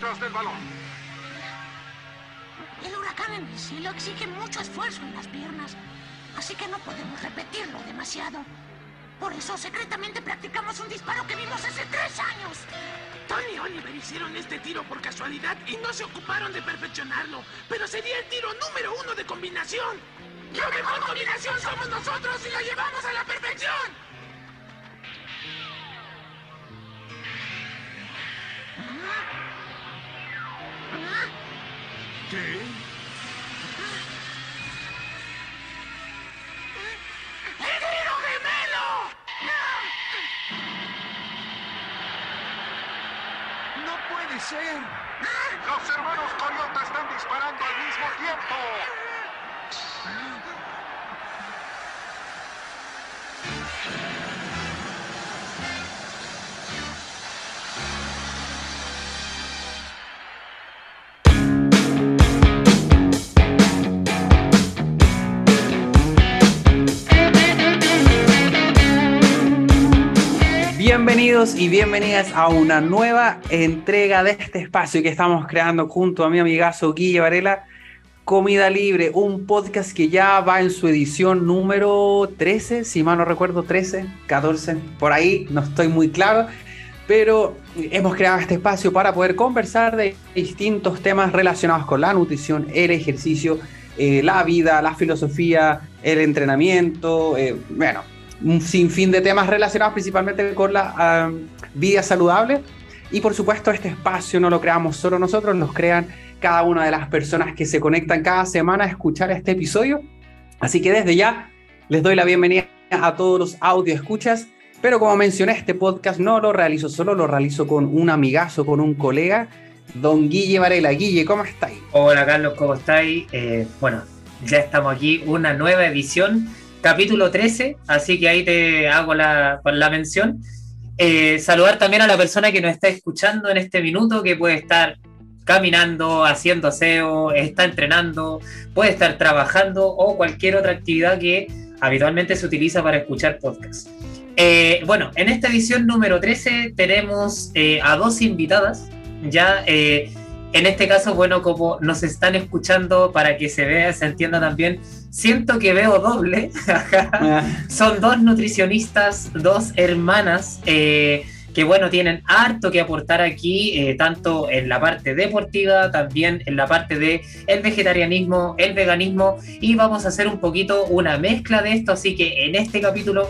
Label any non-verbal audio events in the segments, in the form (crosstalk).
Tras del balón. El huracán en el cielo exige mucho esfuerzo en las piernas, así que no podemos repetirlo demasiado. Por eso secretamente practicamos un disparo que vimos hace tres años. Tony y Oliver hicieron este tiro por casualidad y no se ocuparon de perfeccionarlo, pero sería el tiro número uno de combinación. La mejor combinación somos nosotros y la llevamos a la perfección. ¿Qué? ¡El gemelo! ¡No puede ser! Los hermanos Coyote están disparando al mismo tiempo. Bienvenidos y bienvenidas a una nueva entrega de este espacio que estamos creando junto a mi amigazo Guille Varela, Comida Libre, un podcast que ya va en su edición número 13, si mal no recuerdo, 13, 14, por ahí, no estoy muy claro, pero hemos creado este espacio para poder conversar de distintos temas relacionados con la nutrición, el ejercicio, eh, la vida, la filosofía, el entrenamiento, eh, bueno, un sinfín de temas relacionados principalmente con la vida saludable. Y por supuesto, este espacio no lo creamos solo nosotros, nos crean cada una de las personas que se conectan cada semana a escuchar este episodio. Así que desde ya les doy la bienvenida a todos los audio escuchas. Pero como mencioné, este podcast no lo realizo solo, lo realizo con un amigazo, con un colega, don Guille Varela. Guille, ¿cómo estáis? Hola Carlos, ¿cómo estáis? Eh, bueno, ya estamos aquí, una nueva edición capítulo 13, así que ahí te hago la, la mención. Eh, saludar también a la persona que nos está escuchando en este minuto, que puede estar caminando, haciendo aseo, está entrenando, puede estar trabajando o cualquier otra actividad que habitualmente se utiliza para escuchar podcasts. Eh, bueno, en esta edición número 13 tenemos eh, a dos invitadas. Ya en este caso, bueno, como nos están escuchando para que se vea, se entienda también, siento que veo doble. (laughs) Ah. Son dos nutricionistas, dos hermanas. Eh, que bueno, tienen harto que aportar aquí, eh, tanto en la parte deportiva, también en la parte de el vegetarianismo, el veganismo, y vamos a hacer un poquito una mezcla de esto, así que en este capítulo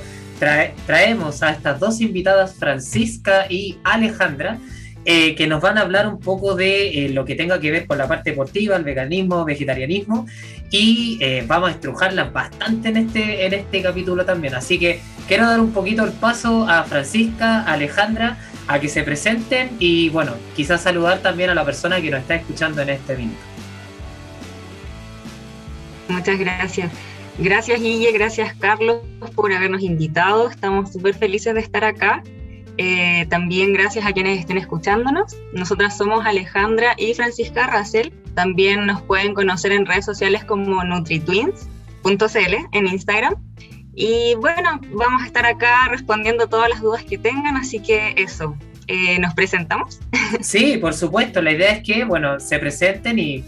traemos a estas dos invitadas, Francisca y Alejandra, eh, que nos van a hablar un poco de eh, lo que tenga que ver con la parte deportiva, el veganismo, vegetarianismo, y eh, vamos a estrujarlas bastante en este, en este capítulo también. Así que quiero dar un poquito el paso a Francisca, a Alejandra, a que se presenten y bueno, quizás saludar también a la persona que nos está escuchando en este minuto. Muchas gracias. Gracias Guille, gracias Carlos por habernos invitado. Estamos súper felices de estar acá eh, también gracias a quienes estén escuchándonos. Nosotras somos Alejandra y Francisca Russell. También nos pueden conocer en redes sociales como NutriTwins.cl en Instagram. Y bueno, vamos a estar acá respondiendo todas las dudas que tengan, así que eso, eh, ¿nos presentamos? (laughs) Sí, por supuesto. La idea es que, bueno, se presenten y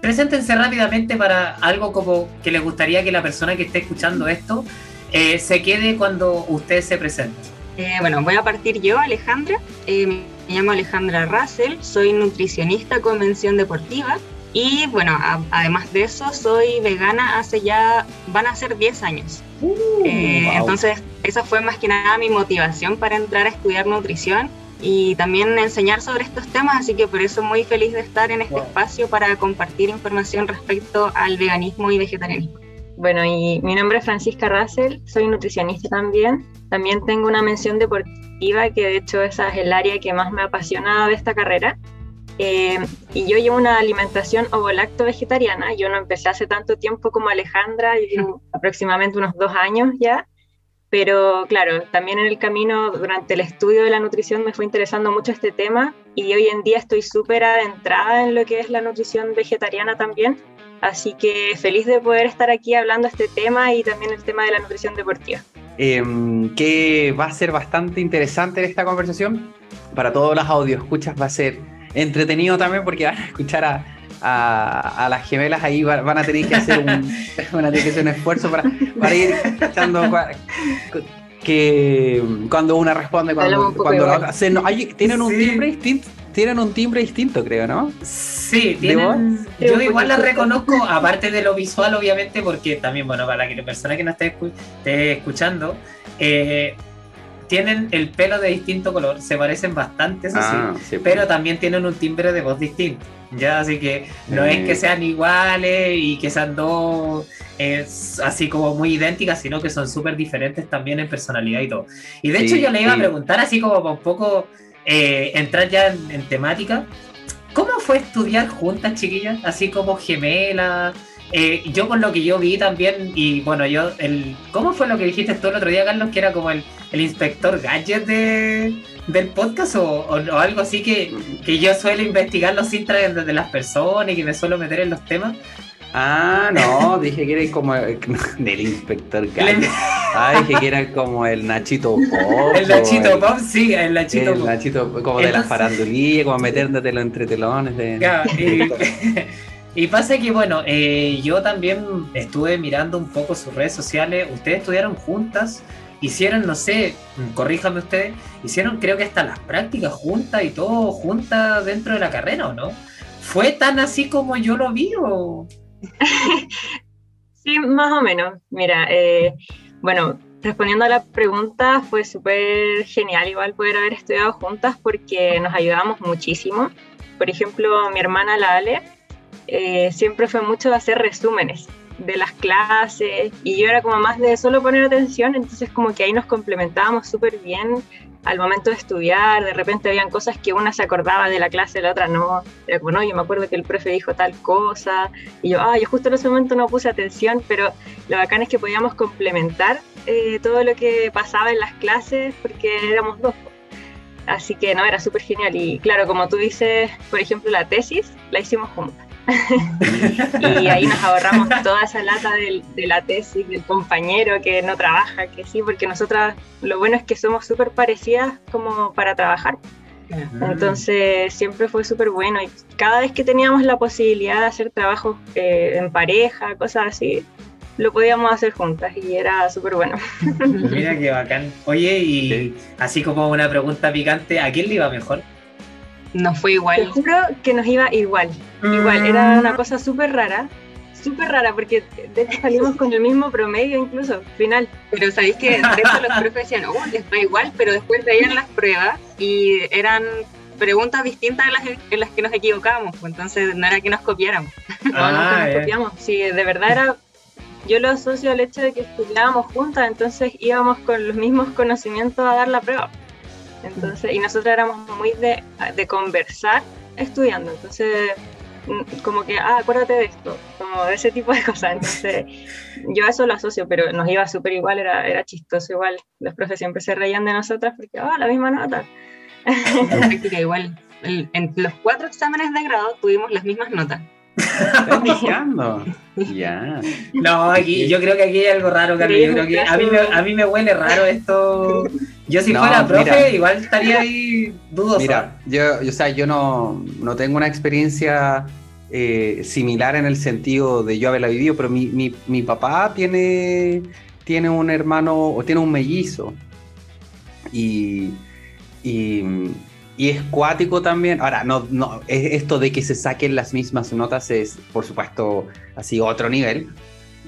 preséntense rápidamente para algo como que les gustaría que la persona que esté escuchando esto eh, se quede cuando usted se presente. Eh, bueno, voy a partir yo, Alejandra. Eh, me llamo Alejandra Russell, soy nutricionista convención deportiva y bueno, además de eso, soy vegana hace ya, van a ser 10 años. Uh, eh, entonces, esa fue más que nada mi motivación para entrar a estudiar nutrición y también enseñar sobre estos temas, así que por eso muy feliz de estar en este espacio para compartir información respecto al veganismo y vegetarianismo. Bueno, y mi nombre es Francisca Russell, soy nutricionista también. También tengo una mención deportiva, que de hecho esa es el área que más me ha apasionado de esta carrera. Eh, y yo llevo una alimentación ovolacto vegetariana. Yo no empecé hace tanto tiempo como Alejandra, (laughs) aproximadamente unos dos años ya. Pero claro, también en el camino, durante el estudio de la nutrición, me fue interesando mucho este tema y hoy en día estoy súper adentrada en lo que es la nutrición vegetariana también. Así que feliz de poder estar aquí hablando este tema y también el tema de la nutrición deportiva. Em, que va a ser bastante interesante en esta conversación. Para todos los audios escuchas va a ser entretenido también porque van a escuchar a, a, las gemelas ahí van, a tener que hacer un, (laughs) van a tener que hacer un esfuerzo para, para ir echando que cuando una responde cuando, cuando la, tienen un timbre distinto tienen un timbre distinto creo no sí tienen, yo igual la reconozco aparte de lo visual obviamente porque también bueno para la persona que nos esté, esté escuchando eh, tienen el pelo de distinto color, se parecen bastante, eso sí, ah, pues. pero también tienen un timbre de voz distinto, ¿ya? Así que no es que eh. sean iguales y que sean dos así como muy idénticas, sino que son súper diferentes también en personalidad y todo. Y de hecho yo le iba a preguntar así como para un poco eh, entrar ya en, temática, ¿cómo fue estudiar juntas, chiquillas? Así como gemelas. Eh, yo con lo que yo vi también, y bueno, yo, el, ¿cómo fue lo que dijiste tú el otro día, Carlos? Que era como el, el inspector gadget de, del podcast o, algo así que, que, yo suelo investigar los intras de las personas y que me suelo meter en los temas. Ah, no, dije que era como el, (laughs) del inspector gadget. Ah, dije que era como el Nachito (laughs) Pop. El Nachito Pop, sí, el Nachito el Nachito como de las farandulillas, como metértelo entre telones. De... (laughs) Y pasa que, bueno, eh, yo también estuve mirando un poco sus redes sociales. Ustedes estudiaron juntas hicieron, no sé, corríjame ustedes, hicieron creo que hasta las prácticas juntas y todo juntas dentro de la carrera, ¿o no? ¿Fue tan así como yo lo vi o...? Sí, más o menos. Mira, eh, bueno, respondiendo a la pregunta, fue súper genial igual poder haber estudiado juntas porque nos ayudamos muchísimo. Por ejemplo, mi hermana la Ale eh, siempre fue mucho de hacer resúmenes de las clases y yo era como más de solo poner atención, entonces como que ahí nos complementábamos súper bien al momento de estudiar, de repente habían cosas que una se acordaba de la clase, la otra no, era como, no, yo me acuerdo que el profe dijo tal cosa, y yo, ah, yo justo en ese momento no puse atención, pero lo bacán es que podíamos complementar eh, todo lo que pasaba en las clases porque éramos dos. Así que no, era súper genial. Y claro, como tú dices, por ejemplo, la tesis la hicimos juntas. (laughs) y ahí nos ahorramos toda esa lata de, la tesis del compañero que no trabaja, que sí, porque nosotras lo bueno es que somos súper parecidas como para trabajar. Entonces siempre fue súper bueno y cada vez que teníamos la posibilidad de hacer trabajos eh, en pareja, cosas así, lo podíamos hacer juntas y era súper bueno. Mira qué bacán. Oye, y así como una pregunta picante, ¿a quién le iba mejor? Nos fue igual. Te juro que nos iba igual. Igual, era una cosa súper rara. Súper rara, porque de hecho salimos con el mismo promedio incluso, final. Pero sabéis que de hecho los profes decían, oh, les va igual, pero después veían las pruebas y eran preguntas distintas a las en las que nos equivocábamos, pues entonces no era que nos copiáramos. No, no, nos copiamos. Sí, de verdad era yo lo asocio al hecho de que estudiábamos juntas, entonces íbamos con los mismos conocimientos a dar la prueba. Entonces, y nosotros éramos muy de, de conversar estudiando, entonces mm, como que, ah, acuérdate de esto, como de ese tipo de cosas. Entonces, yo a eso lo asocio, pero nos iba súper igual, era, era chistoso igual. Los profes siempre se reían de nosotras porque, ah, la misma nota. práctica igual. en los cuatro exámenes de grado tuvimos las mismas notas. Ya. No, aquí, yo creo que aquí hay algo raro, Carlos. Yo creo que a mí, me, a mí me huele raro esto. Yo si fuera profe, igual estaría ahí dudoso. Mira, yo, o sea, yo no, no tengo una experiencia eh, similar en el sentido de yo haberla vivido, pero mi, mi, mi papá tiene, tiene un hermano, o tiene un mellizo. Y, y y es cuático también. Ahora, no, no, esto de que se saquen las mismas notas es, por supuesto, así otro nivel.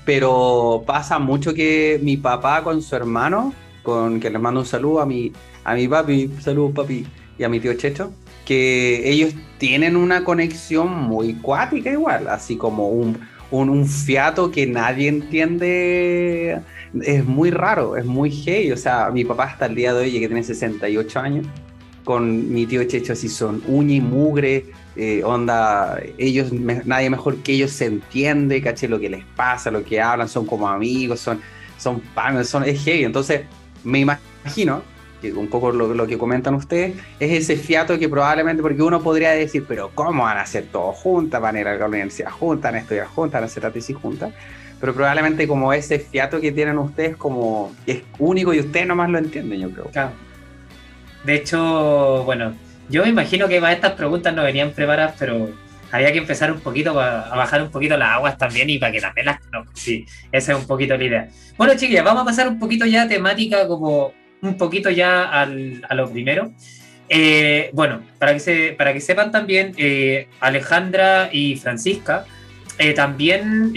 Pero pasa mucho que mi papá con su hermano, con que le mando un saludo a mi, a mi papi, saludos papi, y a mi tío Checho, que ellos tienen una conexión muy cuática igual, así como un, un, un fiato que nadie entiende. Es muy raro, es muy gay. O sea, mi papá hasta el día de hoy, que tiene 68 años, con mi tío Checho así son uña y mugre, eh, onda, ellos, nadie mejor que ellos se entiende, caché lo que les pasa, lo que hablan, son como amigos, son, son son, es heavy. Entonces, me imagino que un poco lo, que comentan ustedes es ese fiato que probablemente, porque uno podría decir, pero ¿cómo van a hacer todo juntas? Van a ir a la universidad juntas, van a estudiar juntas, van a hacer la tesis juntas. Pero probablemente como ese fiato que tienen ustedes como es único y ustedes nomás lo entienden, yo creo. De hecho, bueno, Yo me imagino que para estas preguntas no venían preparadas, pero había que empezar un poquito a bajar un poquito las aguas también y para que también las no, Sí, esa es un poquito la idea. Bueno, chiquillas, vamos a pasar un poquito ya a temática, como un poquito ya al, a lo primero. Eh, bueno, para que, se, para que sepan también, eh, Alejandra y Francisca eh, también,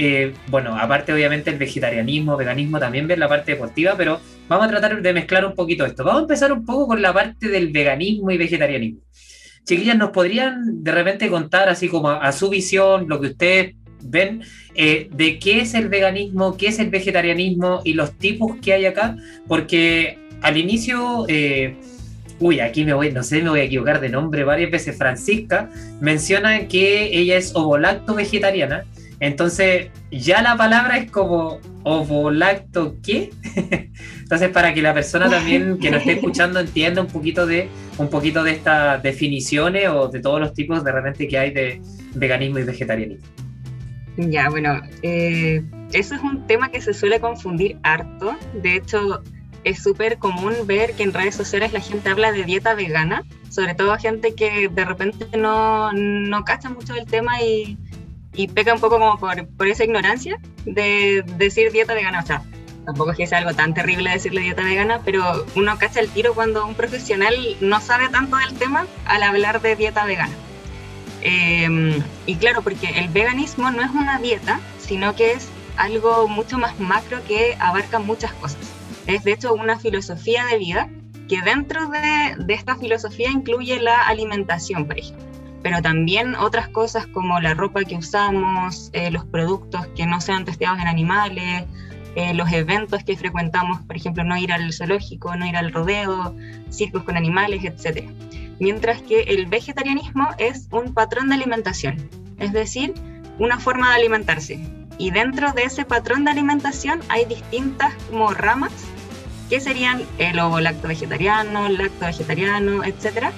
bueno, aparte obviamente el vegetarianismo, veganismo, también ven la parte deportiva, pero vamos a tratar de mezclar un poquito esto. Vamos a empezar un poco con la parte del veganismo y vegetarianismo. Chiquillas, ¿nos podrían de repente contar así como a, su visión, lo que ustedes ven, de qué es el veganismo, qué es el vegetarianismo y los tipos que hay acá? Porque al inicio uy, aquí me voy, no sé, me voy a equivocar de nombre varias veces, Francisca, menciona que ella es ovolacto vegetariana. Entonces, ya la palabra es como ovolacto qué. (laughs) Entonces, para que la persona también que nos esté escuchando entienda un poquito de un poquito de estas definiciones o de todos los tipos de repente que hay de veganismo y vegetarianismo. Ya, bueno, eh, eso es un tema que se suele confundir harto. De hecho, es súper común ver que en redes sociales la gente habla de dieta vegana, sobre todo gente que de repente no, no cacha mucho del tema y, y peca un poco como por, por, esa ignorancia de decir dieta vegana. O sea, tampoco es que sea algo tan terrible decirle dieta vegana, pero uno cacha el tiro cuando un profesional no sabe tanto del tema al hablar de dieta vegana. Em, y claro, porque el veganismo no es una dieta, sino que es algo mucho más macro que abarca muchas cosas. Es de hecho una filosofía de vida que dentro de, esta filosofía incluye la alimentación, por ejemplo, pero también otras cosas como la ropa que usamos, eh, los productos que no sean testeados en animales, eh, los eventos que frecuentamos, por ejemplo, no ir al zoológico, no ir al rodeo, circos con animales, etc. Mientras que el vegetarianismo es un patrón de alimentación, es decir, una forma de alimentarse. Y dentro de ese patrón de alimentación hay distintas como ramas que serían el ovo lacto vegetariano, lacto vegetariano, etc.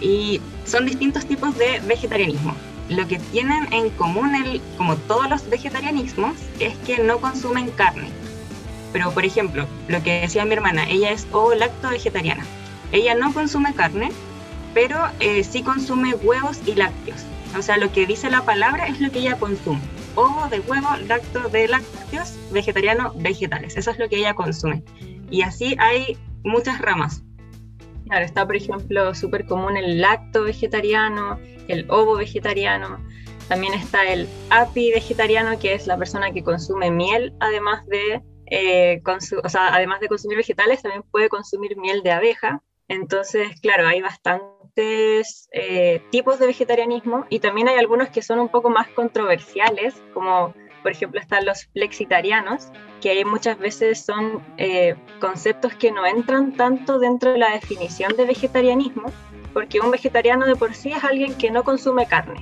Y son distintos tipos de vegetarianismo. Lo que tienen en común, como todos los vegetarianismos, es que no consumen carne. Pero, por ejemplo, lo que decía mi hermana, ella es ovo lacto vegetariana. Ella no consume carne, pero eh, sí consume huevos y lácteos. O sea, lo que dice la palabra es lo que ella consume. Ovo de huevo, lacto de lácteos, vegetariano, vegetales. Eso es lo que ella consume. Y así hay muchas ramas. Claro, está por ejemplo súper común el lacto vegetariano, el ovo vegetariano, también está el api vegetariano, que es la persona que consume miel, además de, eh, además de consumir vegetales, también puede consumir miel de abeja. Entonces, claro, hay bastantes eh, tipos de vegetarianismo y también hay algunos que son un poco más controversiales, como por ejemplo están los flexitarianos, que muchas veces son eh, conceptos que no entran tanto dentro de la definición de vegetarianismo, porque un vegetariano de por sí es alguien que no consume carne.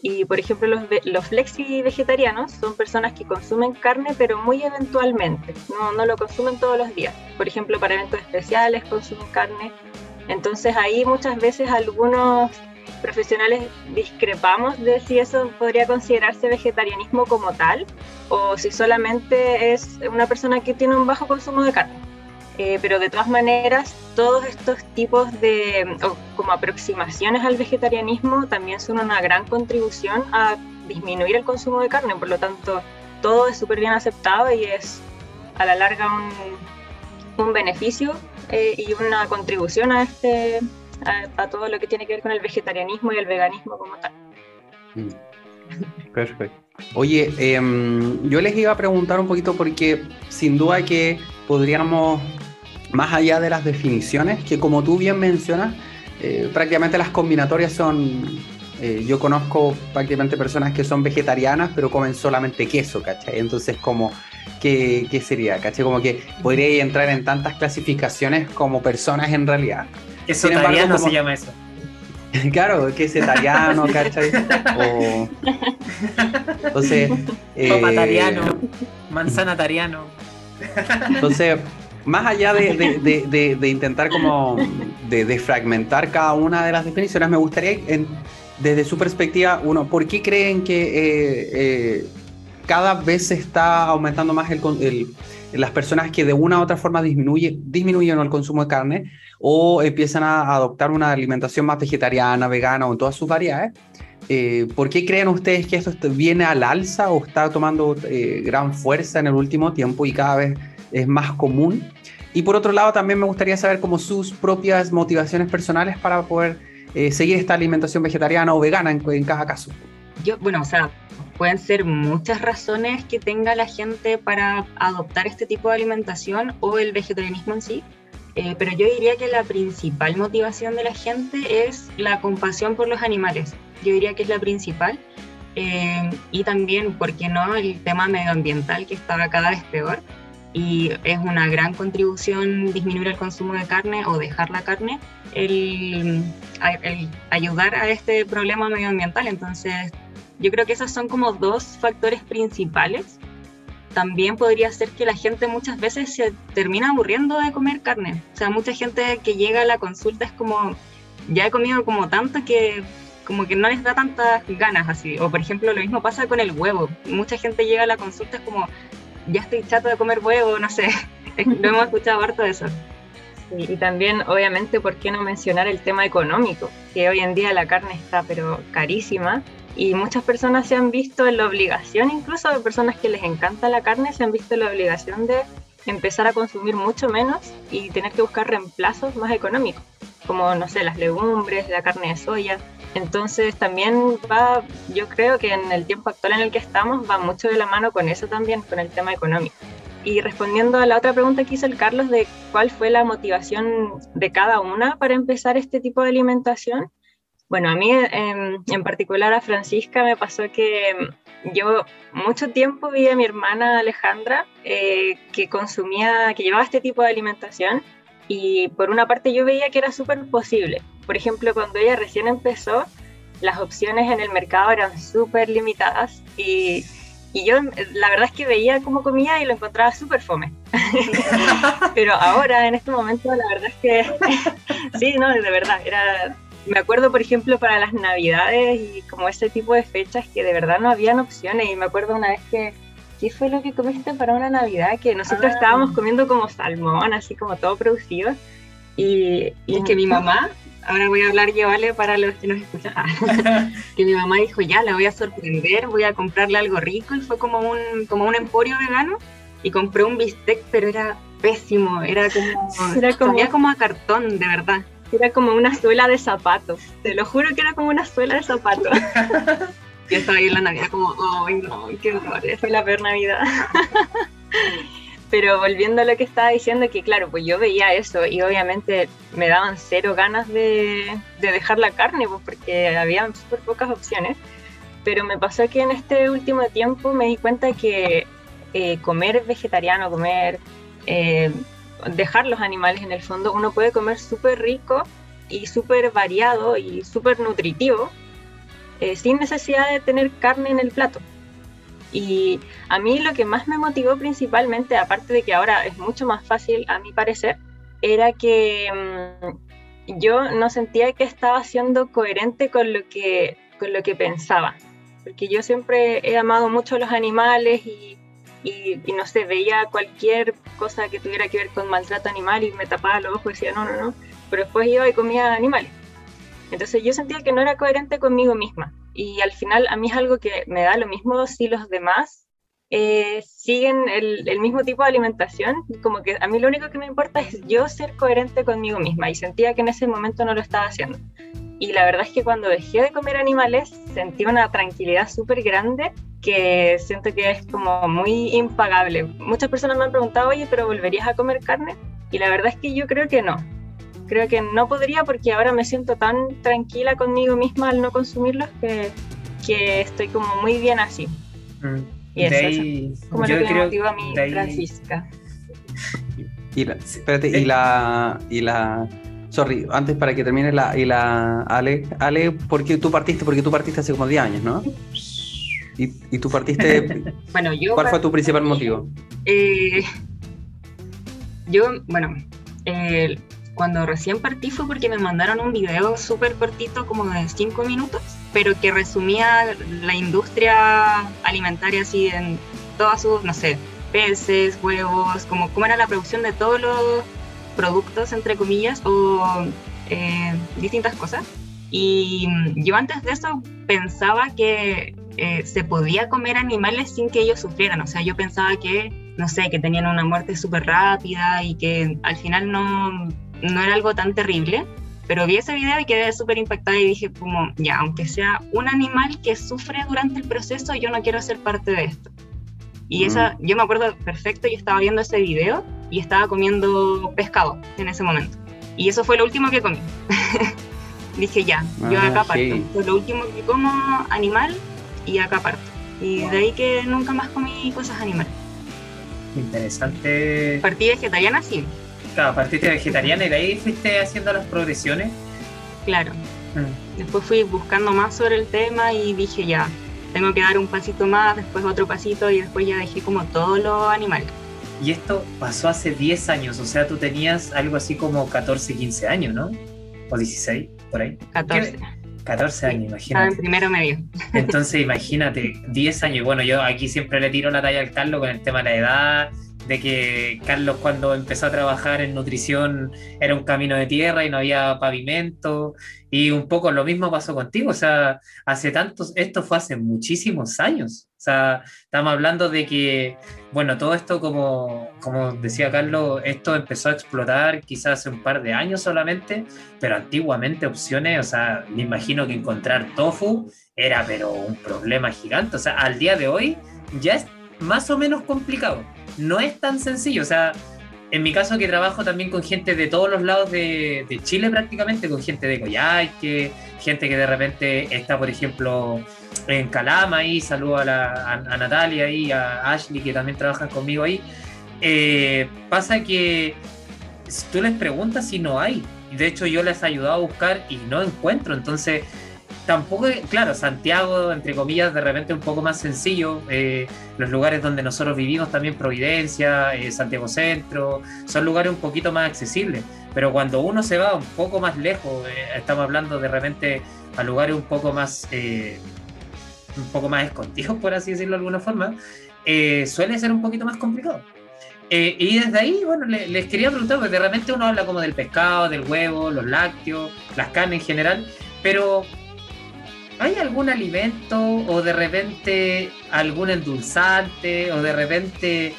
Y por ejemplo los, los flexi vegetarianos son personas que consumen carne pero muy eventualmente, no lo consumen todos los días. Por ejemplo para eventos especiales consumen carne. Entonces ahí muchas veces algunos profesionales discrepamos de si eso podría considerarse vegetarianismo como tal o si solamente es una persona que tiene un bajo consumo de carne. Eh, pero de todas maneras, todos estos tipos de como aproximaciones al vegetarianismo también son una gran contribución a disminuir el consumo de carne, por lo tanto, todo es súper bien aceptado y es a la larga un, un beneficio eh, y una contribución a este, a, todo lo que tiene que ver con el vegetarianismo y el veganismo como tal. Mm. (laughs) Perfecto. Oye, em, yo les iba a preguntar un poquito porque sin duda que podríamos, más allá de las definiciones, que como tú bien mencionas, eh, prácticamente las combinatorias son, eh, yo conozco prácticamente personas que son vegetarianas pero comen solamente queso, ¿cachai? Entonces como, ¿qué, qué sería? ¿Cachai? Como que podría entrar en tantas clasificaciones como personas en realidad. Quesotariano se llama eso. (laughs) Claro, quesetariano, (laughs) ¿cachai? O... Entonces. (laughs) Eh... manzanatariano. Entonces, más allá de, intentar como de, fragmentar cada una de las definiciones, me gustaría, desde su perspectiva, uno, ¿por qué creen que eh, eh, cada vez se está aumentando más el, las personas que de una u otra forma disminuye, disminuyen el consumo de carne o empiezan a adoptar una alimentación más vegetariana, vegana o en todas sus variedades. Eh, ¿Por qué creen ustedes que esto viene al alza o está tomando eh, gran fuerza en el último tiempo y cada vez es más común? Y por otro lado, también me gustaría saber cómo sus propias motivaciones personales para poder eh, seguir esta alimentación vegetariana o vegana en, en, cada caso. Yo, bueno, o sea, pueden ser muchas razones que tenga la gente para adoptar este tipo de alimentación o el vegetarianismo en sí, eh, pero yo diría que la principal motivación de la gente es la compasión por los animales. Yo diría que es la principal. Eh, y también, ¿por qué no?, el tema medioambiental que está cada vez peor y es una gran contribución disminuir el consumo de carne o dejar la carne, el, el, ayudar a este problema medioambiental. Entonces, yo creo que esos son como dos factores principales. También podría ser que la gente muchas veces se termina aburriendo de comer carne. O sea, mucha gente que llega a la consulta es como, ya he comido como tanto que como que no les da tantas ganas así. O por ejemplo, lo mismo pasa con el huevo. Mucha gente llega a la consulta es como, ya estoy chato de comer huevo, no sé, (laughs) lo hemos escuchado harto de eso. y también, obviamente, ¿por qué no mencionar el tema económico? Que hoy en día la carne está, pero carísima, y muchas personas se han visto en la obligación, incluso de personas que les encanta la carne, se han visto en la obligación de empezar a consumir mucho menos y tener que buscar reemplazos más económicos, como, no sé, las legumbres, la carne de soya. Entonces también va, yo creo que en el tiempo actual en el que estamos va mucho de la mano con eso también, con el tema económico. Y respondiendo a la otra pregunta que hizo el Carlos de cuál fue la motivación de cada una para empezar este tipo de alimentación, bueno, a mí en, particular a Francisca me pasó que yo mucho tiempo vi a mi hermana Alejandra eh, que consumía, que llevaba este tipo de alimentación y por una parte yo veía que era súper posible. Por ejemplo, cuando ella recién empezó, las opciones en el mercado eran súper limitadas y, y, yo la verdad es que veía cómo comía y lo encontraba súper fome. (laughs) Pero ahora, en este momento, la verdad es que (laughs) sí, no, de verdad, era... Me acuerdo, por ejemplo, para las navidades y como ese tipo de fechas que de verdad no habían opciones. Y me acuerdo una vez que ¿qué fue lo que comiste para una Navidad? Que nosotros ah. estábamos comiendo como salmón, así como todo producido. Y, y es que mi mamá, ahora voy a hablar yo, ¿vale? Para los que nos escuchan, (laughs) que mi mamá dijo, ya, la voy a sorprender, voy a comprarle algo rico. Y fue como un, como un emporio vegano. Y compré un bistec, pero era pésimo, era como, (laughs) era como, como a cartón, de verdad. Era como una suela de zapatos. Te lo juro que era como una suela de zapatos. (laughs) Yo estaba ahí en la Navidad como, ay no, qué horror, fue la peor Navidad. (laughs) Pero volviendo a lo que estaba diciendo, que claro, pues yo veía eso y obviamente me daban cero ganas de, dejar la carne, pues porque había súper pocas opciones. Pero me pasó que en este último tiempo me di cuenta que eh, comer vegetariano, comer, eh, dejar los animales en el fondo, uno puede comer súper rico y súper variado y súper nutritivo eh, sin necesidad de tener carne en el plato. Y a mí lo que más me motivó principalmente, aparte de que ahora es mucho más fácil a mi parecer, era que mm, yo no sentía que estaba siendo coherente con lo que, con lo que pensaba. Porque yo siempre he amado mucho los animales y, y, no sé, veía cualquier cosa que tuviera que ver con maltrato animal y me tapaba los ojos y decía no, no, no. Pero después iba y comía animales. Entonces yo sentía que no era coherente conmigo misma. Y al final a mí es algo que me da lo mismo si los demás eh, siguen el, el, mismo tipo de alimentación. Como que a mí lo único que me importa es yo ser coherente conmigo misma. Y sentía que en ese momento no lo estaba haciendo. Y la verdad es que cuando dejé de comer animales sentí una tranquilidad súper grande que siento que es como muy impagable. Muchas personas me han preguntado, oye, pero ¿volverías a comer carne? Y la verdad es que yo creo que no creo que no podría porque ahora me siento tan tranquila conmigo misma al no consumirlos que, que estoy como muy bien así. Mm. Y eso, es como lo que me motiva a mí, Francisca. Y la, espérate, y la, y la, sorry, antes para que termine la, y la, Ale, Ale, ¿por qué tú partiste? Porque tú partiste hace como 10 años, ¿no? Y, y tú partiste, (laughs) bueno, yo ¿cuál fue tu principal motivo? Eh, yo, bueno, eh, cuando recién partí fue porque me mandaron un video súper cortito, como de 5 minutos, pero que resumía la industria alimentaria así en todas sus, no sé, peces, huevos, como cómo era la producción de todos los productos, entre comillas, o eh, distintas cosas. Y yo antes de eso pensaba que eh, se podía comer animales sin que ellos sufrieran. O sea, yo pensaba que, no sé, que tenían una muerte súper rápida y que al final no, no era algo tan terrible. Pero vi ese video y quedé súper impactada y dije como, ya, aunque sea un animal que sufre durante el proceso, yo no quiero ser parte de esto. Y esa, yo me acuerdo perfecto, yo estaba viendo ese video y estaba comiendo pescado en ese momento. Y eso fue lo último que comí. (laughs) Dije ya, yo Ah, acá parto. sí. Fue lo último que como animal y acá parto. Y de ahí que nunca más comí cosas animales. Interesante. Partí vegetariana, sí, Claro, partiste vegetariana y de ahí fuiste haciendo las progresiones. claro. Mm. Después fui buscando más sobre el tema y dije ya, tengo que dar un pasito más, después otro pasito y después ya dejé como todo lo animal. Y esto pasó hace 10 años, o sea, tú tenías algo así como 14, 15 años, ¿no? O 16, por ahí. 14. 14 años, en imagínate. primero medio. Entonces, imagínate, 10 años. Bueno, yo aquí siempre le tiro la talla al Carlos con el tema de la edad, de que Carlos cuando empezó a trabajar en nutrición era un camino de tierra y no había pavimento. Y un poco lo mismo pasó contigo. O sea, hace tantos, esto fue hace muchísimos años. O sea, estamos hablando de que, bueno, todo esto, como, como decía Carlos, esto empezó a explotar quizás hace un par de años solamente, pero antiguamente opciones, o sea, me imagino que encontrar tofu era pero un problema gigante. O sea, al día de hoy ya es más o menos complicado. No es tan sencillo. O sea, en mi caso que trabajo también con gente de todos los lados de, Chile prácticamente, con gente de Coyhaique, gente que de repente está, por ejemplo, en Calama ahí, saludo a, la, Natalia y a Ashley que también trabajan conmigo ahí. Eh, pasa que si tú les preguntas y no hay. De hecho, yo les he ayudado a buscar y no encuentro. Entonces, tampoco, claro, Santiago, entre comillas, de repente un poco más sencillo. Eh, los lugares donde nosotros vivimos también, Providencia, eh, Santiago Centro, son lugares un poquito más accesibles. Pero cuando uno se va un poco más lejos, eh, estamos hablando de repente a lugares un poco más, un poco más escondidos, por así decirlo de alguna forma, suele ser un poquito más complicado. Y desde ahí, bueno, le- les quería preguntar, porque de repente uno habla como del pescado, del huevo, los lácteos, las carnes en general, pero ¿hay algún alimento o de repente algún endulzante o de repente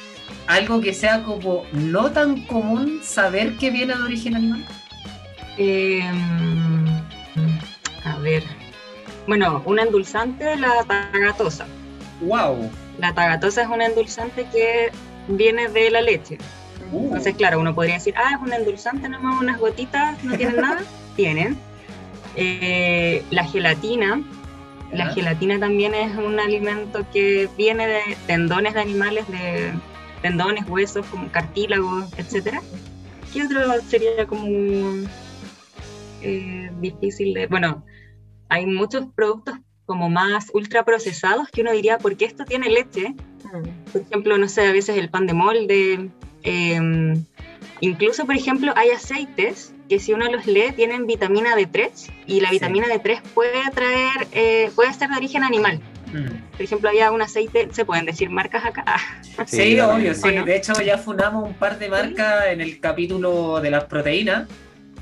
algo que sea como no tan común saber que viene de origen animal? Eh, a ver. Bueno, un endulzante, la tagatosa. ¡Wow! La tagatosa es un endulzante que viene de la leche. Uh, Entonces, claro, uno podría decir, ah, es un endulzante, nomás unas gotitas, no tienen nada. (laughs) Tienen. Eh, la gelatina. La gelatina también es un alimento que viene de tendones de animales, de tendones, huesos, como cartílagos, etc. ¿Qué otro sería como eh, difícil de...? Bueno, hay muchos productos como más ultra procesados que uno diría, ¿por qué esto tiene leche? Por ejemplo, no sé, a veces el pan de molde. eh, incluso, por ejemplo, hay aceites que si uno los lee tienen vitamina D3 y la Sí. vitamina D3 puede traer, eh, puede ser de origen animal. mm. Por ejemplo, había un aceite, se pueden decir marcas acá. (laughs) Sí, Sí, obvio, sí. Bueno. De hecho, ya funamos un par de marcas en el capítulo de las proteínas,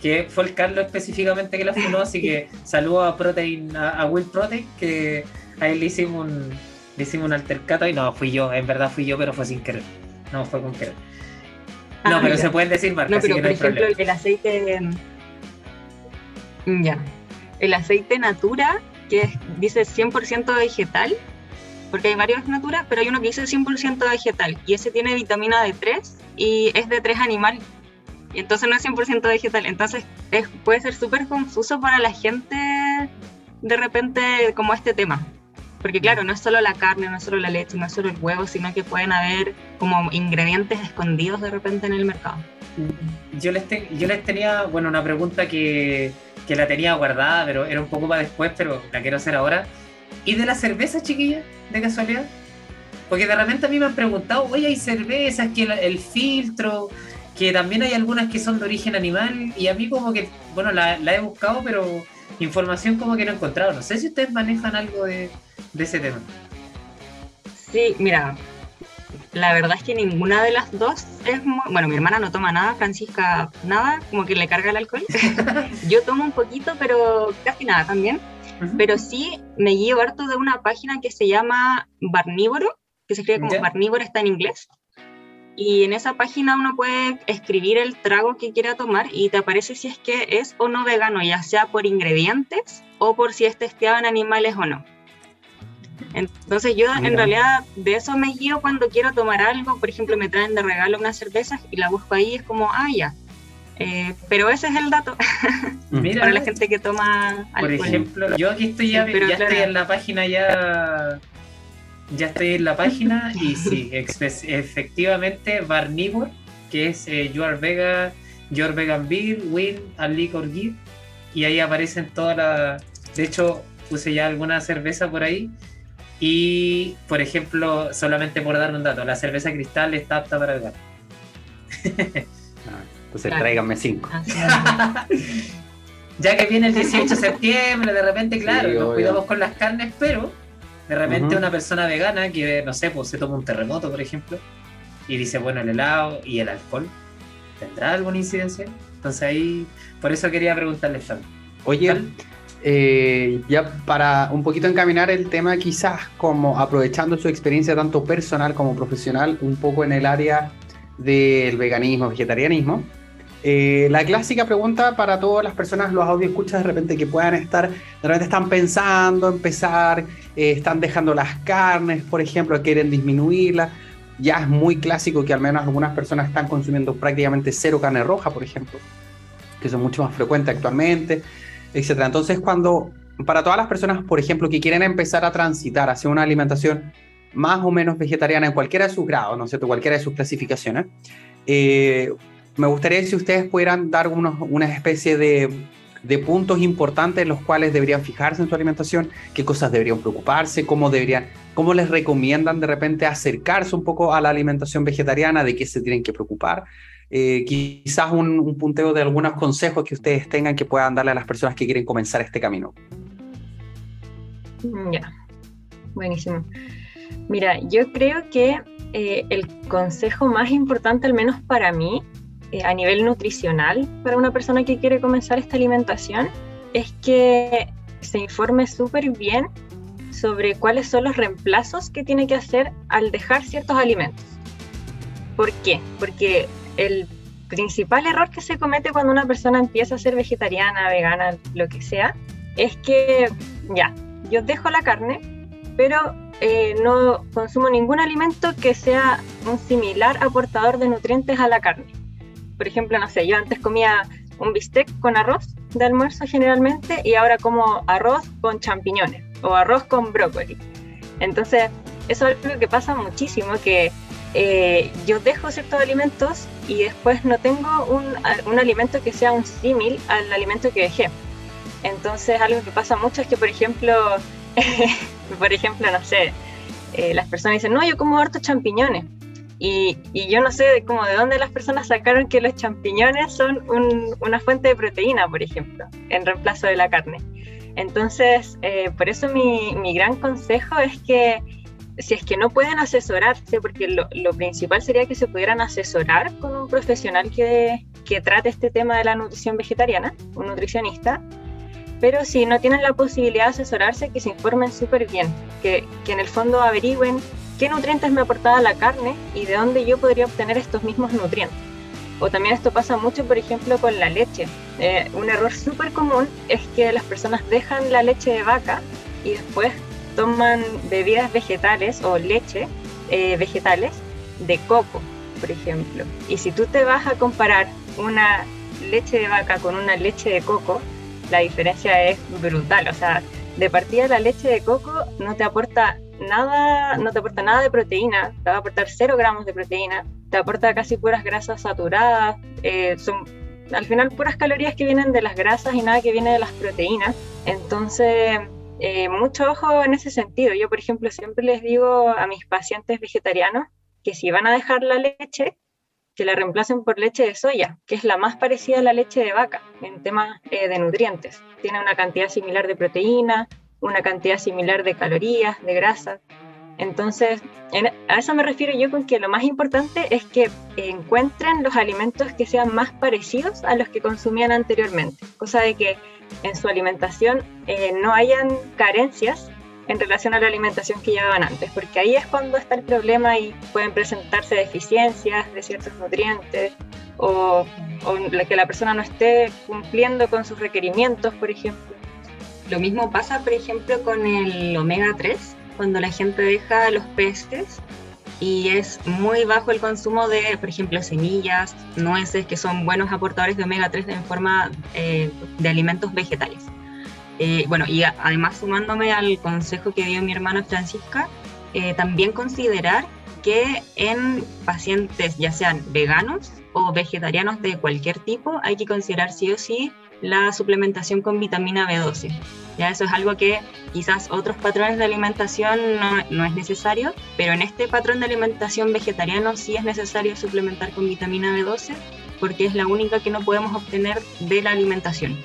que fue el Carlos específicamente que las funó, así que (laughs) saludo a Protein, a, a Will Protein, que a él le hicimos un, le hicimos un altercado y no, fui yo, en verdad fui yo, pero fue sin querer. No, fue con querer. (laughs) No, pero se pueden decir marcas, No, así pero no por hay ejemplo, problema. el aceite. mm, Ya. El aceite Natura, que es- dice 100% vegetal, porque hay varios Natura, pero hay uno que dice 100% vegetal, y ese tiene vitamina D3 y es de 3 animal. Y entonces no es 100% vegetal. Entonces es, puede ser súper confuso para la gente de repente como este tema. Porque claro, no es solo la carne, no es solo la leche, no es solo el huevo, sino que pueden haber como ingredientes escondidos de repente en el mercado. Yo les, te- yo les tenía, bueno, una pregunta que, que la tenía guardada, pero era un poco para después, pero la quiero hacer ahora. ¿Y de la cerveza, chiquilla, de casualidad? Porque de repente a mí me han preguntado, oye, hay cervezas, que el, el filtro, que también hay algunas que son de origen animal, y a mí como que, bueno, la, la he buscado, pero información como que no he encontrado. No sé si ustedes manejan algo de, de ese tema. Sí, mira, la verdad es que ninguna de las dos es muy... Bueno, mi hermana no toma nada, Francisca nada, como que le carga el alcohol. (laughs) Yo tomo un poquito, pero casi nada también. Pero sí me guío harto de una página que se llama Barnívoro, que se escribe como Barnívoro, está en inglés. Y en esa página uno puede escribir el trago que quiera tomar y te aparece si es que es o no vegano, ya sea por ingredientes o por si es testeado en animales o no. Entonces yo en realidad de eso me guío cuando quiero tomar algo, por ejemplo me traen de regalo unas cervezas y la busco ahí es como, ah, ya. Eh, pero ese es el dato. (laughs) Mira, para la gente que toma Por ejemplo, yo aquí estoy ya, ya estoy en la página ya ya estoy en la página y (laughs) sí, efectivamente Barnivore, que es eh, Your Vega, Your Vegan Beer, Win, and Liquor y ahí aparecen todas las... De hecho, puse ya alguna cerveza por ahí y, por ejemplo, solamente por dar un dato, la cerveza cristal está apta para el gato. Ah, entonces tráiganme cinco. Ah, (laughs) ya que viene el 18 de septiembre, de repente, claro, nos cuidamos con las carnes, pero de repente una persona vegana que, no sé, pues se toma un terremoto, por ejemplo, y dice, bueno, el helado y el alcohol, ¿tendrá alguna incidencia? Entonces ahí, por eso quería preguntarle también. Oye, eh, ya para un poquito encaminar el tema, quizás como aprovechando su experiencia tanto personal como profesional, un poco en el área del veganismo, vegetarianismo. Eh, la clásica pregunta para todas las personas, los audio escuchas de repente que puedan estar, de repente están pensando empezar, eh, están dejando las carnes, por ejemplo, quieren disminuirlas. Ya es muy clásico que al menos algunas personas están consumiendo prácticamente cero carne roja, por ejemplo, que son mucho más frecuentes actualmente etcétera. Entonces, cuando para todas las personas, por ejemplo, que quieren empezar a transitar hacia una alimentación más o menos vegetariana en cualquiera de sus grados, ¿no es cierto? Cualquiera de sus clasificaciones, eh, me gustaría si ustedes pudieran dar unos, una especie de, de, puntos importantes en los cuales deberían fijarse en su alimentación, qué cosas deberían preocuparse, cómo deberían, cómo les recomiendan de repente acercarse un poco a la alimentación vegetariana, de qué se tienen que preocupar. Eh, quizás un, punteo de algunos consejos que ustedes tengan que puedan darle a las personas que quieren comenzar este camino. Ya, buenísimo. Mira, yo creo que eh, el consejo más importante, al menos para mí, eh, a nivel nutricional, para una persona que quiere comenzar esta alimentación, es que se informe súper bien sobre cuáles son los reemplazos que tiene que hacer al dejar ciertos alimentos. ¿Por qué? Porque el principal error que se comete cuando una persona empieza a ser vegetariana, vegana, lo que sea, es que ya, yo dejo la carne, pero eh, no consumo ningún alimento que sea un similar aportador de nutrientes a la carne. Por ejemplo, no sé, yo antes comía un bistec con arroz de almuerzo generalmente y ahora como arroz con champiñones o arroz con brócoli. Entonces, eso es algo que pasa muchísimo, que eh, yo dejo ciertos alimentos y después no tengo un, un alimento que sea un símil al alimento que dejé. Entonces algo que pasa mucho es que, por ejemplo, (laughs) por ejemplo, no sé, eh, las personas dicen, no, yo como harto champiñones. Y, y, yo no sé de, cómo, de dónde las personas sacaron que los champiñones son una fuente de proteína, por ejemplo, en reemplazo de la carne. Entonces, eh, por eso mi, mi gran consejo es que si es que no pueden asesorarse, porque lo, principal sería que se pudieran asesorar con un profesional que, que, trate este tema de la nutrición vegetariana, un nutricionista, pero si no tienen la posibilidad de asesorarse, que se informen súper bien, que, que, en el fondo averigüen qué nutrientes me aportaba la carne y de dónde yo podría obtener estos mismos nutrientes. O también esto pasa mucho, por ejemplo, con la leche. Eh, un error súper común es que las personas dejan la leche de vaca y después toman bebidas vegetales o leche eh, vegetales de coco, por ejemplo. Y si tú te vas a comparar una leche de vaca con una leche de coco, la diferencia es brutal. O sea, de partida la leche de coco no te aporta nada, no te aporta nada de proteína, te va a aportar 0 gramos de proteína, te aporta casi puras grasas saturadas, eh, son al final puras calorías que vienen de las grasas y nada que viene de las proteínas. Entonces, eh, mucho ojo en ese sentido. Yo, por ejemplo, siempre les digo a mis pacientes vegetarianos que si van a dejar la leche, que la reemplacen por leche de soya, que es la más parecida a la leche de vaca en temas eh, de nutrientes. Tiene una cantidad similar de proteína, una cantidad similar de calorías, de grasa. Entonces, a eso me refiero yo con que lo más importante es que encuentren los alimentos que sean más parecidos a los que consumían anteriormente, cosa de que en su alimentación eh, no hayan carencias en relación a la alimentación que llevaban antes, porque ahí es cuando está el problema y pueden presentarse deficiencias de ciertos nutrientes o, o que la persona no esté cumpliendo con sus requerimientos, por ejemplo. Lo mismo pasa, por ejemplo, con el omega 3, cuando la gente deja los peces y es muy bajo el consumo de, por ejemplo, semillas, nueces, que son buenos aportadores de omega 3 en forma eh, de alimentos vegetales. Eh, bueno, y además sumándome al consejo que dio mi hermana Francisca, eh, también considerar que en pacientes, ya sean veganos o vegetarianos de cualquier tipo, hay que considerar sí o sí la suplementación con vitamina B12. Ya eso es algo que quizás otros patrones de alimentación no, no, es necesario, pero en este patrón de alimentación vegetariano sí es necesario suplementar con vitamina B12 porque es la única que no podemos obtener de la alimentación.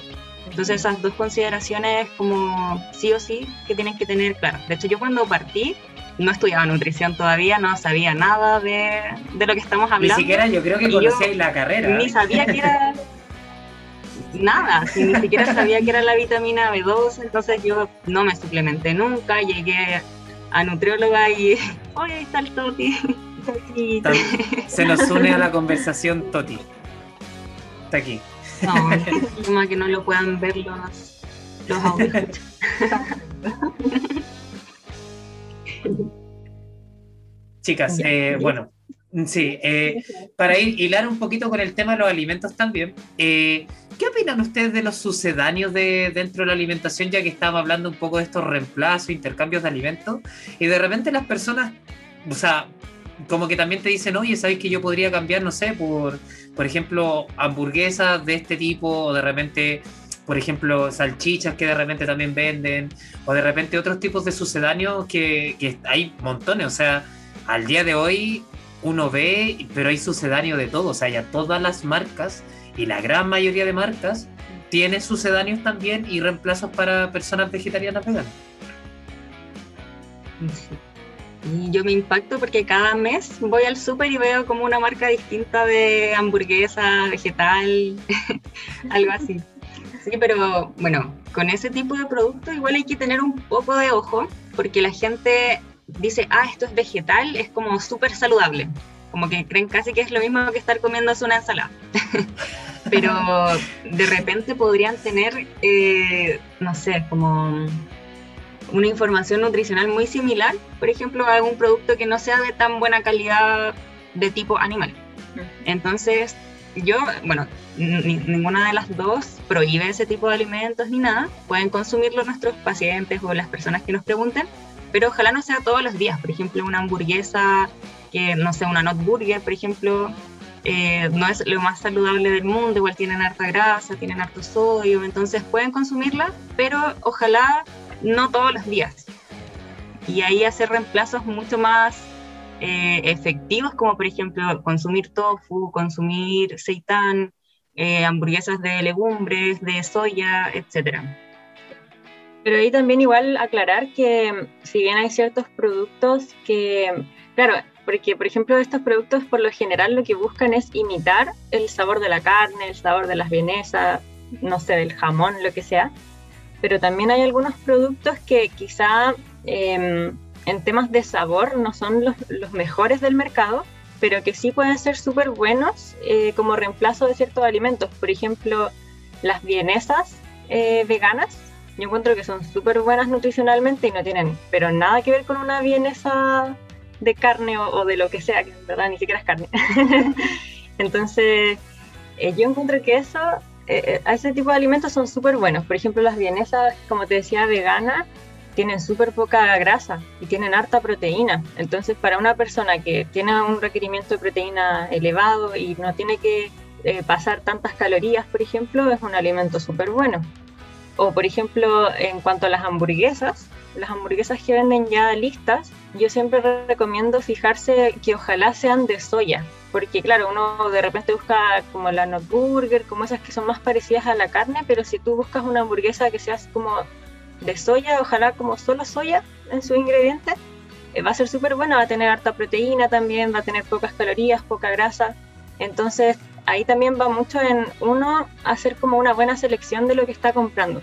Entonces esas dos consideraciones como sí o sí que tienen que tener claras. De hecho yo cuando partí no estudiaba nutrición todavía, no sabía nada de, de lo que estamos hablando. Ni siquiera yo creo que conocéis la carrera. Ni sabía que era (laughs) nada, si ni siquiera sabía que era la vitamina B12, entonces yo no me suplementé nunca, llegué a nutrióloga y, (laughs) oye, ahí está el Toti. (laughs) Se nos une a la conversación Toti. Está aquí. No, que no lo puedan ver los, los audios. (laughs) Chicas, eh, bueno, sí, eh, para ir hilar un poquito con el tema de los alimentos también, eh, ¿qué opinan ustedes de los sucedáneos de, dentro de la alimentación, ya que estamos hablando un poco de estos reemplazos, intercambios de alimentos, y de repente las personas, o sea, como que también te dicen, oye, ¿sabes que yo podría cambiar, no sé, por, por ejemplo, hamburguesas de este tipo, o de repente, por ejemplo, salchichas que de repente también venden, o de repente otros tipos de sucedáneos que hay montones, o sea, al día de hoy uno ve, pero hay sucedáneo de todo, o sea, ya todas las marcas y la gran mayoría de marcas tienen sucedáneos también y reemplazos para personas vegetarianas veganas. (laughs) Y yo me impacto porque cada mes voy al súper y veo como una marca distinta de hamburguesa, vegetal, (laughs) algo así. Sí, pero bueno, con ese tipo de productos igual hay que tener un poco de ojo porque la gente dice, ah, esto es vegetal, es como súper saludable. Como que creen casi que es lo mismo que estar comiéndose una ensalada. (laughs) pero de repente podrían tener, eh, no sé, como una información nutricional muy similar, por ejemplo, a algún producto que no sea de tan buena calidad de tipo animal. Entonces, yo, bueno, ninguna de las dos prohíbe ese tipo de alimentos ni nada. Pueden consumirlo nuestros pacientes o las personas que nos pregunten, pero ojalá no sea todos los días. Por ejemplo, una hamburguesa, que no sé, una not burger, por ejemplo, eh, no es lo más saludable del mundo, igual tienen harta grasa, tienen harto sodio, entonces pueden consumirla, pero ojalá no todos los días. Y ahí hacer reemplazos mucho más eh, efectivos, como por ejemplo consumir tofu, consumir seitán, eh, hamburguesas de legumbres, de soya, etc. Pero ahí también igual aclarar que si bien hay ciertos productos que, claro, porque por ejemplo estos productos por lo general lo que buscan es imitar el sabor de la carne, el sabor de las vienesas, no sé, del jamón, lo que sea, pero también hay algunos productos que quizá em, en temas de sabor no son los, los, mejores del mercado, pero que sí pueden ser súper buenos eh, como reemplazo de ciertos alimentos. Por ejemplo, las vienesas eh, veganas, yo encuentro que son súper buenas nutricionalmente y no tienen, pero nada que ver con una vienesa de carne o, o de lo que sea, que en verdad ni siquiera es carne. (laughs) Entonces, eh, yo encuentro que eso eh, eh, ese tipo de alimentos son súper buenos. Por ejemplo, las vienesas, como te decía, veganas, tienen súper poca grasa y tienen harta proteína. Entonces, para una persona que tiene un requerimiento de proteína elevado y no tiene que eh, pasar tantas calorías, por ejemplo, es un alimento súper bueno. O, por ejemplo, en cuanto a las hamburguesas, las hamburguesas que venden ya listas, yo siempre recomiendo fijarse que ojalá sean de soya, porque claro, uno de repente busca como la not burger, como esas que son más parecidas a la carne, pero si tú buscas una hamburguesa que sea como de soya, ojalá como solo soya en sus ingredientes, eh, va a ser súper buena, va a tener harta proteína también, va a tener pocas calorías, poca grasa. Entonces ahí también va mucho en uno hacer como una buena selección de lo que está comprando.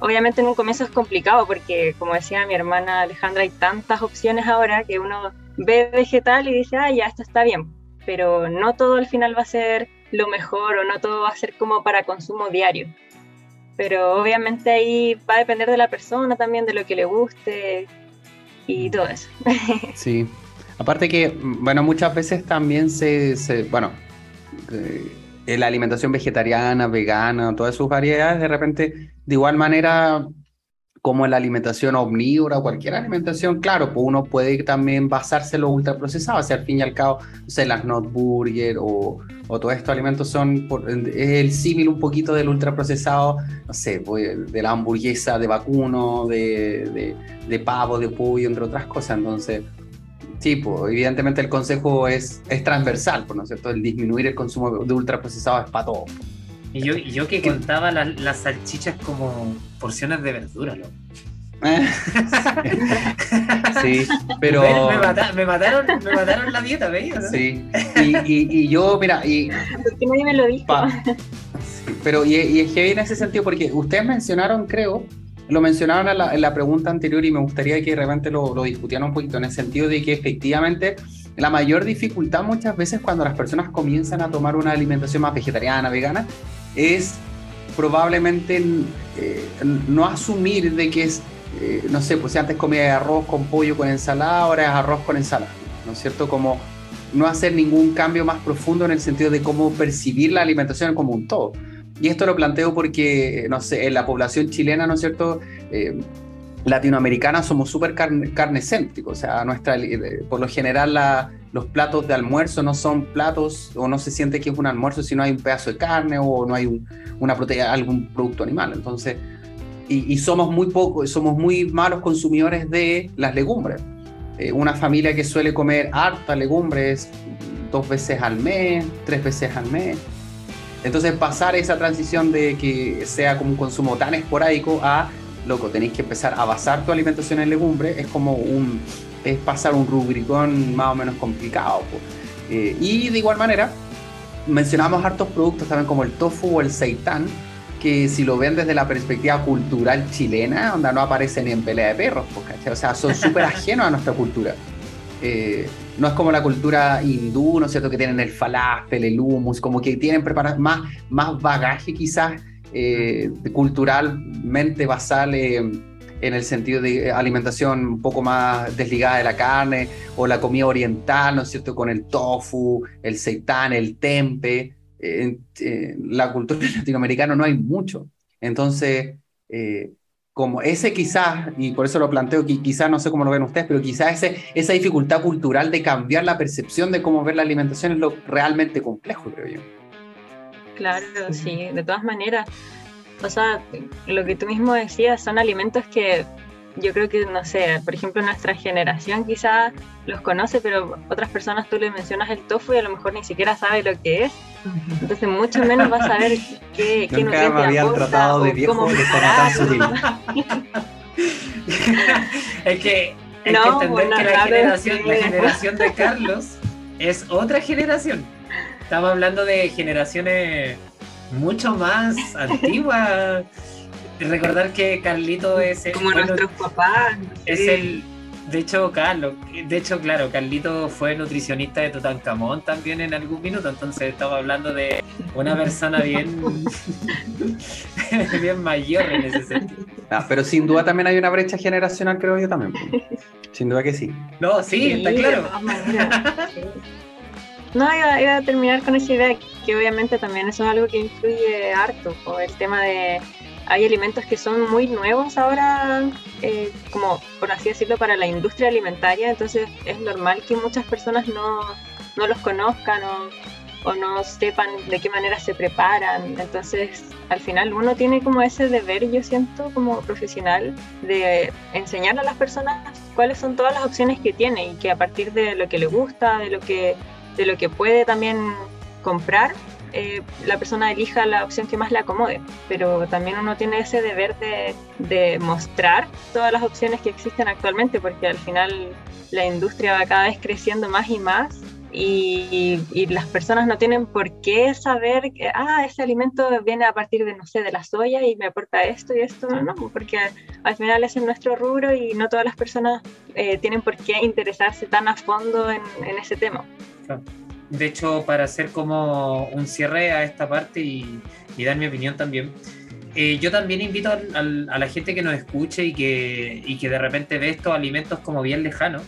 Obviamente en un comienzo es complicado porque, como decía mi hermana Alejandra, hay tantas opciones ahora que uno ve vegetal y dice, ah, ya, esto está bien. Pero no todo al final va a ser lo mejor o no todo va a ser como para consumo diario. Pero obviamente ahí va a depender de la persona también, de lo que le guste y todo eso. (laughs) Sí. Aparte que, bueno, muchas veces también se, se bueno, la alimentación vegetariana, vegana, todas sus variedades, de repente, de igual manera como la alimentación omnívora cualquier alimentación, claro, pues uno puede también basarse en lo ultraprocesado, o sea, al fin y al cabo, o sea, las not burger o, o todos estos alimentos son, es el símil un poquito del ultraprocesado, no sé, pues, de la hamburguesa de vacuno, de, de, de pavo, de pollo, entre otras cosas, entonces Sí, pues, evidentemente el consejo es, es transversal, ¿no es cierto? El disminuir el consumo de ultraprocesados es para todo. Y yo, yo que contaba las salchichas como porciones de verdura, ¿no? (laughs) sí, pero... Me, mataron, me mataron la dieta, ¿veis? Sí, y, y, yo, mira... Y, qué nadie me lo dijo? pero y, y es que en ese sentido, porque ustedes mencionaron, creo, lo mencionaron en la, pregunta anterior y me gustaría que realmente lo, lo discutieran un poquito en el sentido de que efectivamente la mayor dificultad muchas veces cuando las personas comienzan a tomar una alimentación más vegetariana, vegana, es probablemente eh, no asumir de que es, eh, no sé, pues si antes comía arroz con pollo con ensalada, ahora es arroz con ensalada, ¿no es cierto? Como no hacer ningún cambio más profundo en el sentido de cómo percibir la alimentación como un todo. Y esto lo planteo porque, no sé, en la población chilena, ¿no es cierto? Eh, latinoamericana somos súper carne, carnecéntricos, o sea, nuestra, por lo general los platos de almuerzo no son platos o no se siente que es un almuerzo si no hay un pedazo de carne o no hay una proteína, algún producto animal. Entonces, y, somos muy poco, somos muy malos consumidores de las legumbres. Eh, una familia que suele comer harta legumbres dos veces al mes, tres veces al mes, entonces pasar esa transición de que sea como un consumo tan esporádico a, loco, tenéis que empezar a basar tu alimentación en legumbres, es como un, es pasar un rubricón más o menos complicado. Eh, y de igual manera, mencionamos hartos productos también como el tofu o el seitán, que si lo ven desde la perspectiva cultural chilena, donde no aparece ni en pelea de perros, o sea, son súper (laughs) ajenos a nuestra cultura. Eh, no es como la cultura hindú, ¿no es cierto? Que tienen el falafel, el hummus, como que tienen preparar más, más bagaje quizás eh, culturalmente basal en el sentido de alimentación un poco más desligada de la carne, o la comida oriental, ¿no es cierto? Con el tofu, el seitán, el tempe. En, la cultura (laughs) latinoamericana no hay mucho. Entonces, eh, como ese quizás, y por eso lo planteo, quizás no sé cómo lo ven ustedes, pero quizás ese, esa dificultad cultural de cambiar la percepción de cómo ver la alimentación es lo realmente complejo, creo yo. Claro, sí, de todas maneras. O sea, lo que tú mismo decías son alimentos que yo creo que, no sé, por ejemplo, nuestra generación quizás los conoce, pero otras personas tú le mencionas el tofu y a lo mejor ni siquiera sabe lo que es. Entonces, mucho menos vas a saber qué, qué Nunca me habían tratado de viejo de (laughs) forma tan sutil. (laughs) es que hay que entender que la generación, la generación de Carlos es otra generación. Estamos hablando de generaciones mucho más antiguas recordar que Carlito es el, como nuestros papás es el de hecho Carlos de hecho claro Carlito fue nutricionista de Tutankamón también en algún minuto entonces estaba hablando de una persona bien (laughs) bien mayor en ese sentido. Ah, pero sin duda también hay una brecha generacional creo yo también. Sin duda que sí. No sí, está claro. no, iba, iba, a terminar con esa idea que obviamente también eso es algo que influye harto, o el tema de hay alimentos que son muy nuevos ahora, eh, como por así decirlo, para la industria alimentaria, entonces es normal que muchas personas no, no los conozcan o, o no sepan de qué manera se preparan. Entonces, al final uno tiene como ese deber, yo siento como profesional, de enseñar a las personas cuáles son todas las opciones que tiene y que a partir de lo que le gusta, de lo que, de lo que puede también comprar, eh, la persona elija la opción que más le acomode, pero también uno tiene ese deber de, de, mostrar todas las opciones que existen actualmente, porque al final la industria va cada vez creciendo más y más y, y, las personas no tienen por qué saber que, ah, ese alimento viene a partir de, no sé, de la soya y me aporta esto y esto, no, porque al final es en nuestro rubro y no todas las personas eh, tienen por qué interesarse tan a fondo en, en ese tema. De hecho, para hacer como un cierre a esta parte y, dar mi opinión también, eh, yo también invito a, la gente que nos escuche y que, y que de repente ve estos alimentos como bien lejanos,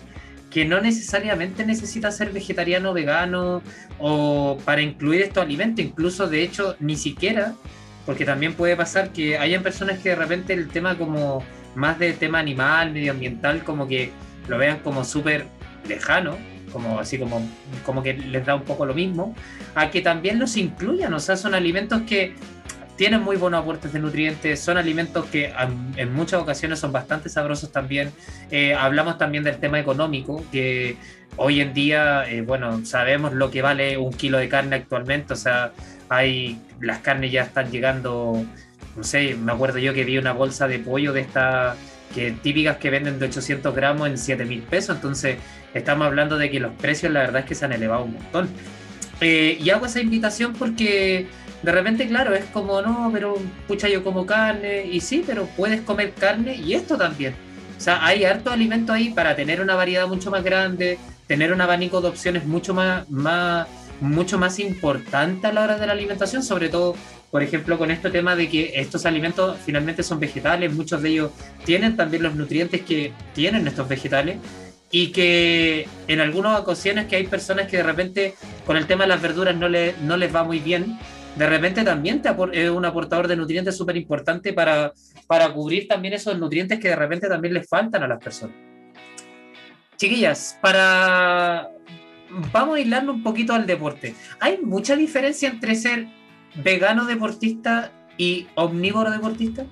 que no necesariamente necesita ser vegetariano, vegano o para incluir estos alimentos, incluso de hecho ni siquiera, porque también puede pasar que hayan personas que de repente el tema como más de tema animal, medioambiental, como que lo vean como súper lejano, como así como, como que les da un poco lo mismo, a que también los incluyan, o sea, son alimentos que tienen muy buenos aportes de nutrientes, son alimentos que en muchas ocasiones son bastante sabrosos también. Eh, hablamos también del tema económico, que hoy en día, eh, bueno, sabemos lo que vale un kilo de carne actualmente, o sea, hay, las carnes ya están llegando, no sé, me acuerdo yo que vi una bolsa de pollo de estas que típicas que venden de 800 gramos en 7 mil pesos, entonces estamos hablando de que los precios la verdad es que se han elevado un montón. Eh, y hago esa invitación porque de repente, claro, es como, no, pero pucha, yo como carne, y sí, pero puedes comer carne y esto también. O sea, hay harto alimento ahí para tener una variedad mucho más grande, tener un abanico de opciones mucho más, más, mucho más importante a la hora de la alimentación, sobre todo, por ejemplo, con este tema de que estos alimentos finalmente son vegetales, muchos de ellos tienen también los nutrientes que tienen estos vegetales y que en algunas ocasiones que hay personas que de repente con el tema de las verduras no, le, no les va muy bien, de repente también te es un aportador de nutrientes súper importante para, para cubrir también esos nutrientes que de repente también les faltan a las personas. Chiquillas, para... Vamos a hilarlo un poquito al deporte. ¿Hay mucha diferencia entre ser vegano deportista y omnívoro deportista?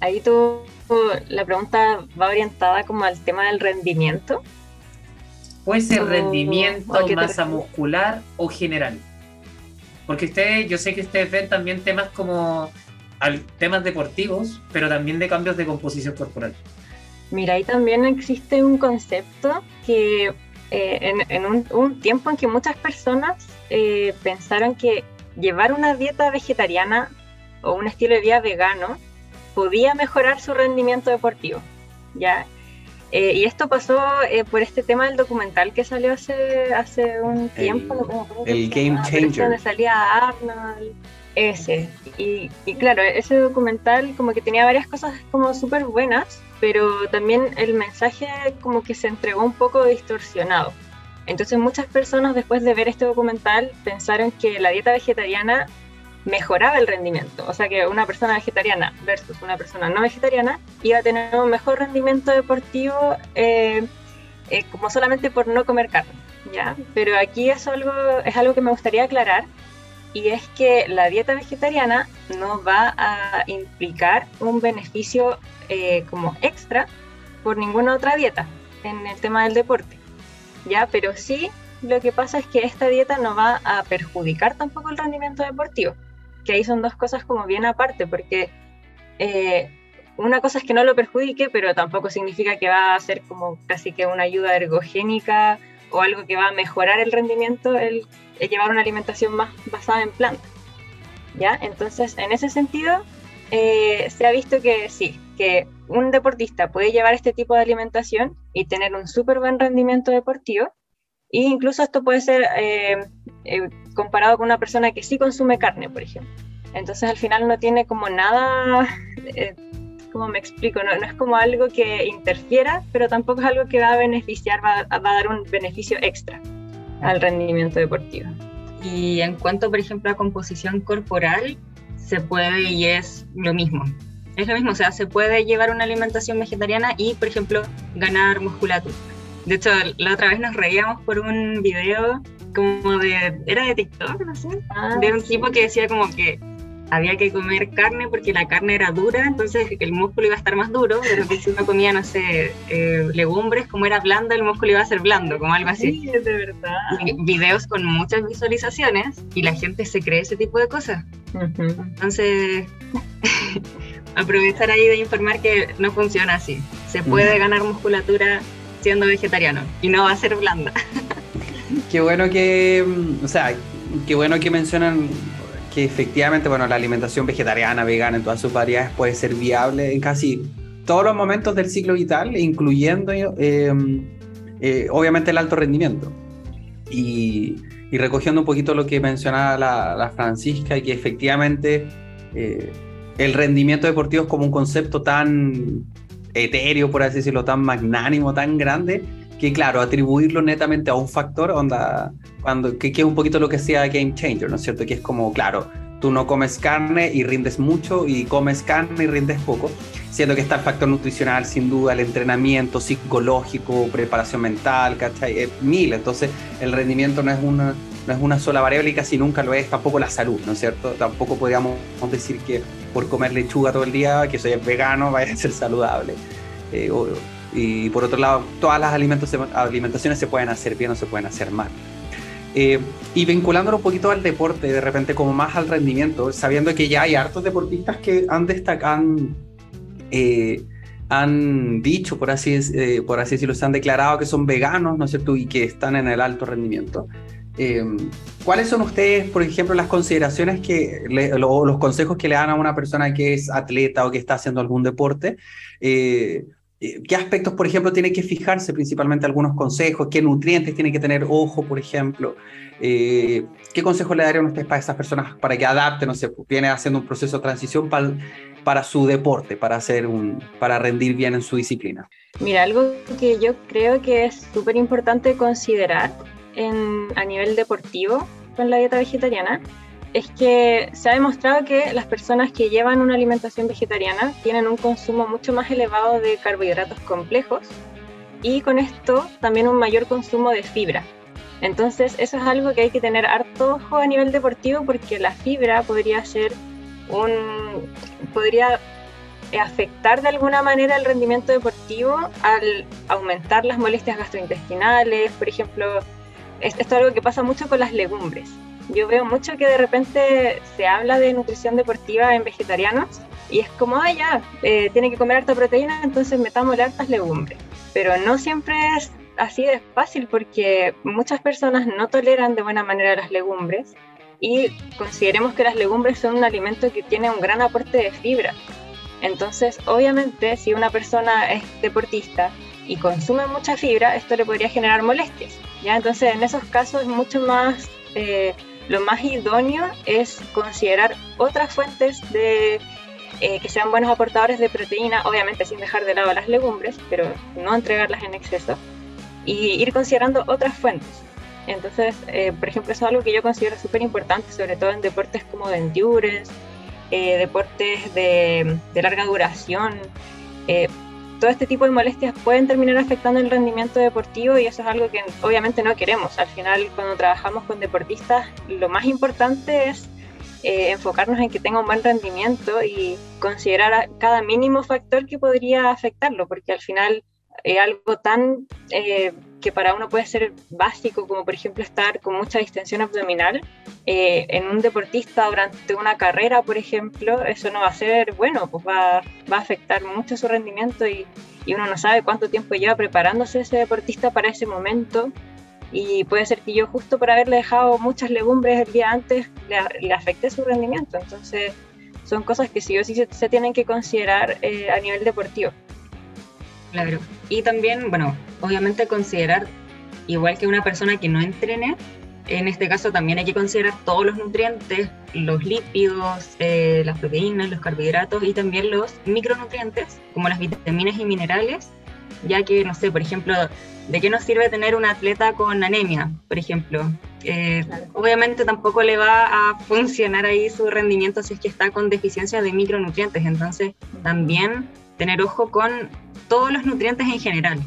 Ahí tú, la pregunta va orientada como al tema del rendimiento. Puede ser rendimiento, masa muscular o general. Porque ustedes, yo sé que ustedes ven también temas como temas deportivos, pero también de cambios de composición corporal. Mira, ahí también existe un concepto que eh, en, un, tiempo en que muchas personas eh, pensaron que llevar una dieta vegetariana o un estilo de vida vegano podía mejorar su rendimiento deportivo. ¿ya? Eh, y esto pasó eh, por este tema del documental que salió hace, hace un tiempo. El, el Game Changer. Donde salía Arnold, ese. Y, y, claro, ese documental como que tenía varias cosas como súper buenas, pero también el mensaje como que se entregó un poco distorsionado. Entonces muchas personas después de ver este documental pensaron que la dieta vegetariana mejoraba el rendimiento. O sea que una persona vegetariana versus una persona no vegetariana iba a tener un mejor rendimiento deportivo eh, eh, como solamente por no comer carne. ¿ya? Pero aquí es algo, es algo que me gustaría aclarar y es que la dieta vegetariana no va a implicar un beneficio eh, como extra por ninguna otra dieta en el tema del deporte. ¿Ya? Pero sí lo que pasa es que esta dieta no va a perjudicar tampoco el rendimiento deportivo que ahí son dos cosas como bien aparte, porque eh, una cosa es que no lo perjudique, pero tampoco significa que va a ser como casi que una ayuda ergogénica o algo que va a mejorar el rendimiento, el, llevar una alimentación más basada en plantas. ¿Ya? Entonces, en ese sentido, eh, se ha visto que sí, que un deportista puede llevar este tipo de alimentación y tener un súper buen rendimiento deportivo, e incluso esto puede ser eh, eh, comparado con una persona que sí consume carne, por ejemplo. Entonces al final no tiene como nada, (laughs) ¿cómo me explico? No, no, es como algo que interfiera, pero tampoco es algo que va a beneficiar, va a dar un beneficio extra al rendimiento deportivo. Y en cuanto, por ejemplo, a composición corporal, se puede y es lo mismo. Es lo mismo, o sea, se puede llevar una alimentación vegetariana y, por ejemplo, ganar musculatura. De hecho, la otra vez nos reíamos por un video como de, era de TikTok, no sé, Ah, de un tipo que decía como que había que comer carne porque la carne era dura, entonces el músculo iba a estar más duro, pero si uno comía, no sé, eh, legumbres, como era blanda, el músculo iba a ser blando, como algo así. Sí, de verdad. Y Videos con muchas visualizaciones y la gente se cree ese tipo de cosas. Entonces, (laughs) aprovechar ahí de informar que no funciona así. Se puede ganar musculatura siendo vegetariano y no va a ser blanda. Qué bueno que, mm, o sea, qué bueno que mencionan que efectivamente, bueno, la alimentación vegetariana, vegana en todas sus variedades puede ser viable en casi todos los momentos del ciclo vital, incluyendo eh, eh, obviamente el alto rendimiento. Y, recogiendo un poquito lo que mencionaba la, la Francisca, y que efectivamente eh, el rendimiento deportivo es como un concepto tan etéreo, por así decirlo, tan magnánimo, tan grande, que claro, atribuirlo netamente a un factor, onda, cuando, que, que es un poquito lo que sea Game Changer, ¿no es cierto? Que es como, claro, tú no comes carne y rindes mucho y comes carne y rindes poco, siendo que está el factor nutricional, sin duda, el entrenamiento psicológico, preparación mental, ¿cachai? Eh, mil, entonces el rendimiento no es una no es una sola variable y casi nunca lo es tampoco la salud, ¿no es cierto? Tampoco podríamos decir que por comer lechuga todo el día, que soy vegano, (laughs) vaya a ser saludable. Eh, y por otro lado, todas las alimentaciones se pueden hacer bien o se pueden hacer mal. Eh, y vinculándolo un poquito al deporte, de repente como más al rendimiento, sabiendo que ya hay hartos deportistas que han destacado, eh, han dicho, por así, eh, por así decirlo, se han declarado que son veganos, ¿no es cierto? Y que están en el alto rendimiento. Eh, ¿Cuáles son ustedes, por ejemplo, las consideraciones que, los consejos que le dan a una persona que es atleta o que está haciendo algún deporte? ¿Qué aspectos, por ejemplo, tiene que fijarse principalmente algunos consejos? ¿Qué nutrientes tiene que tener ojo, por ejemplo? Eh, ¿Qué consejos le darían ustedes para esas personas para que adapten, no sé, viene haciendo un proceso de transición para, su deporte, para, hacer un, para rendir bien en su disciplina? Mira, algo que yo creo que es súper importante considerar a nivel deportivo con la dieta vegetariana es que se ha demostrado que las personas que llevan una alimentación vegetariana tienen un consumo mucho más elevado de carbohidratos complejos y con esto también un mayor consumo de fibra. Entonces eso es algo que hay que tener harto ojo a nivel deportivo porque la fibra podría ser un podría afectar de alguna manera el rendimiento deportivo al aumentar las molestias gastrointestinales, por ejemplo, esto es algo que pasa mucho con las legumbres yo veo mucho que de repente se habla de nutrición deportiva en vegetarianos y es como, ah, ya, eh, tiene que comer harta proteína, entonces metámosle hartas legumbres. Pero no siempre es así de fácil porque muchas personas no toleran de buena manera las legumbres y consideremos que las legumbres son un alimento que tiene un gran aporte de fibra. Entonces, obviamente, si una persona es deportista y consume mucha fibra, esto le podría generar molestias. ¿ya? Entonces, en esos casos es mucho más eh, lo más idóneo es considerar otras fuentes de, eh, que sean buenos aportadores de proteína, obviamente sin dejar de lado las legumbres, pero no entregarlas en exceso, y ir considerando otras fuentes. Entonces, eh, por ejemplo, eso es algo que yo considero súper importante, sobre todo en deportes como de endurance, eh, deportes de, de, larga duración. Todo este tipo de molestias pueden terminar afectando el rendimiento deportivo y eso es algo que obviamente no queremos. Al final, cuando trabajamos con deportistas, lo más importante es eh, enfocarnos en que tenga un buen rendimiento y considerar cada mínimo factor que podría afectarlo, porque al final es algo tan eh, que para uno puede ser básico, como por ejemplo estar con mucha distensión abdominal, eh, en un deportista durante una carrera, por ejemplo, eso no va a ser bueno, pues va, va a afectar mucho su rendimiento y, y, uno no sabe cuánto tiempo lleva preparándose ese deportista para ese momento. Y puede ser que yo justo por haberle dejado muchas legumbres el día antes le, le afecte su rendimiento. Entonces son cosas que sí o sí se, tienen que considerar eh, a nivel deportivo. Claro. Y también, bueno, obviamente considerar, igual que una persona que no entrene, en este caso también hay que considerar todos los nutrientes, los lípidos, eh, las proteínas, los carbohidratos y también los micronutrientes, como las vitaminas y minerales, ya que, no sé, por ejemplo, ¿de qué nos sirve tener un atleta con anemia, por ejemplo? Eh, claro. Obviamente tampoco le va a funcionar ahí su rendimiento si es que está con deficiencia de micronutrientes, entonces también tener ojo con todos los nutrientes en general.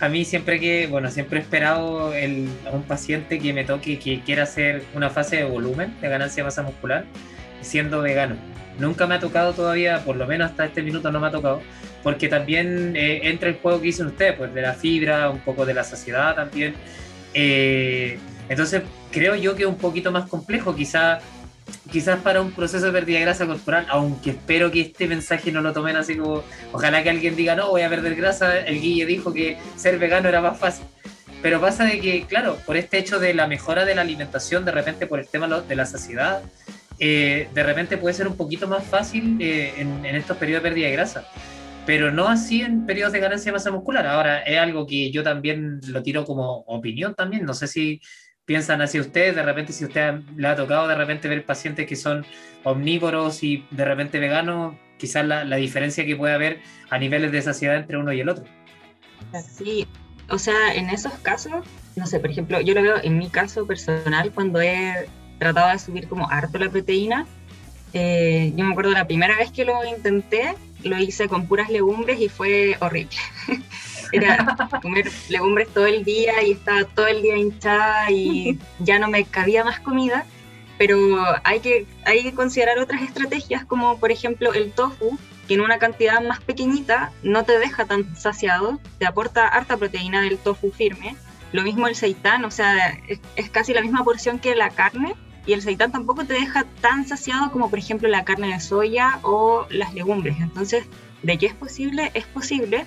a mí siempre que, bueno, siempre he esperado el, a un paciente que me toque que quiera hacer una fase de volumen, de ganancia de masa muscular, siendo vegano. Nunca me ha tocado todavía, por lo menos hasta este minuto no me ha tocado, porque también eh, entra el juego que dicen ustedes, pues de la fibra, un poco de la saciedad también. Eh, entonces creo yo que es un poquito más complejo, quizás quizás para un proceso de pérdida de grasa corporal, aunque espero que este mensaje no lo tomen así como, ojalá que alguien diga, no, voy a perder grasa, el Guille dijo que ser vegano era más fácil. Pero pasa de que, claro, por este hecho de la mejora de la alimentación, de repente por el tema de la saciedad, eh, de repente puede ser un poquito más fácil eh, en, en, estos periodos de pérdida de grasa. Pero no así en periodos de ganancia de masa muscular. Ahora, es algo que yo también lo tiro como opinión también. No sé si piensan así ustedes, de repente si usted le ha tocado de repente ver pacientes que son omnívoros y de repente veganos, quizás la, la diferencia que puede haber a niveles de saciedad entre uno y el otro. Sí, o sea, en esos casos, no sé, por ejemplo, yo lo veo en mi caso personal cuando he tratado de subir como harto la proteína. Eh, yo me acuerdo la primera vez que lo intenté, lo hice con puras legumbres y fue horrible. (laughs) era comer legumbres todo el día y estaba todo el día hinchada y (laughs) ya no me cabía más comida. Pero hay que, hay que considerar otras estrategias como por ejemplo el tofu, que en una cantidad más pequeñita no te deja tan saciado, te aporta harta proteína del tofu firme. Lo mismo el seitán, o sea, es, es casi la misma porción que la carne, y el seitán tampoco te deja tan saciado como por ejemplo la carne de soya o las legumbres. Entonces, ¿de qué es posible? Es posible,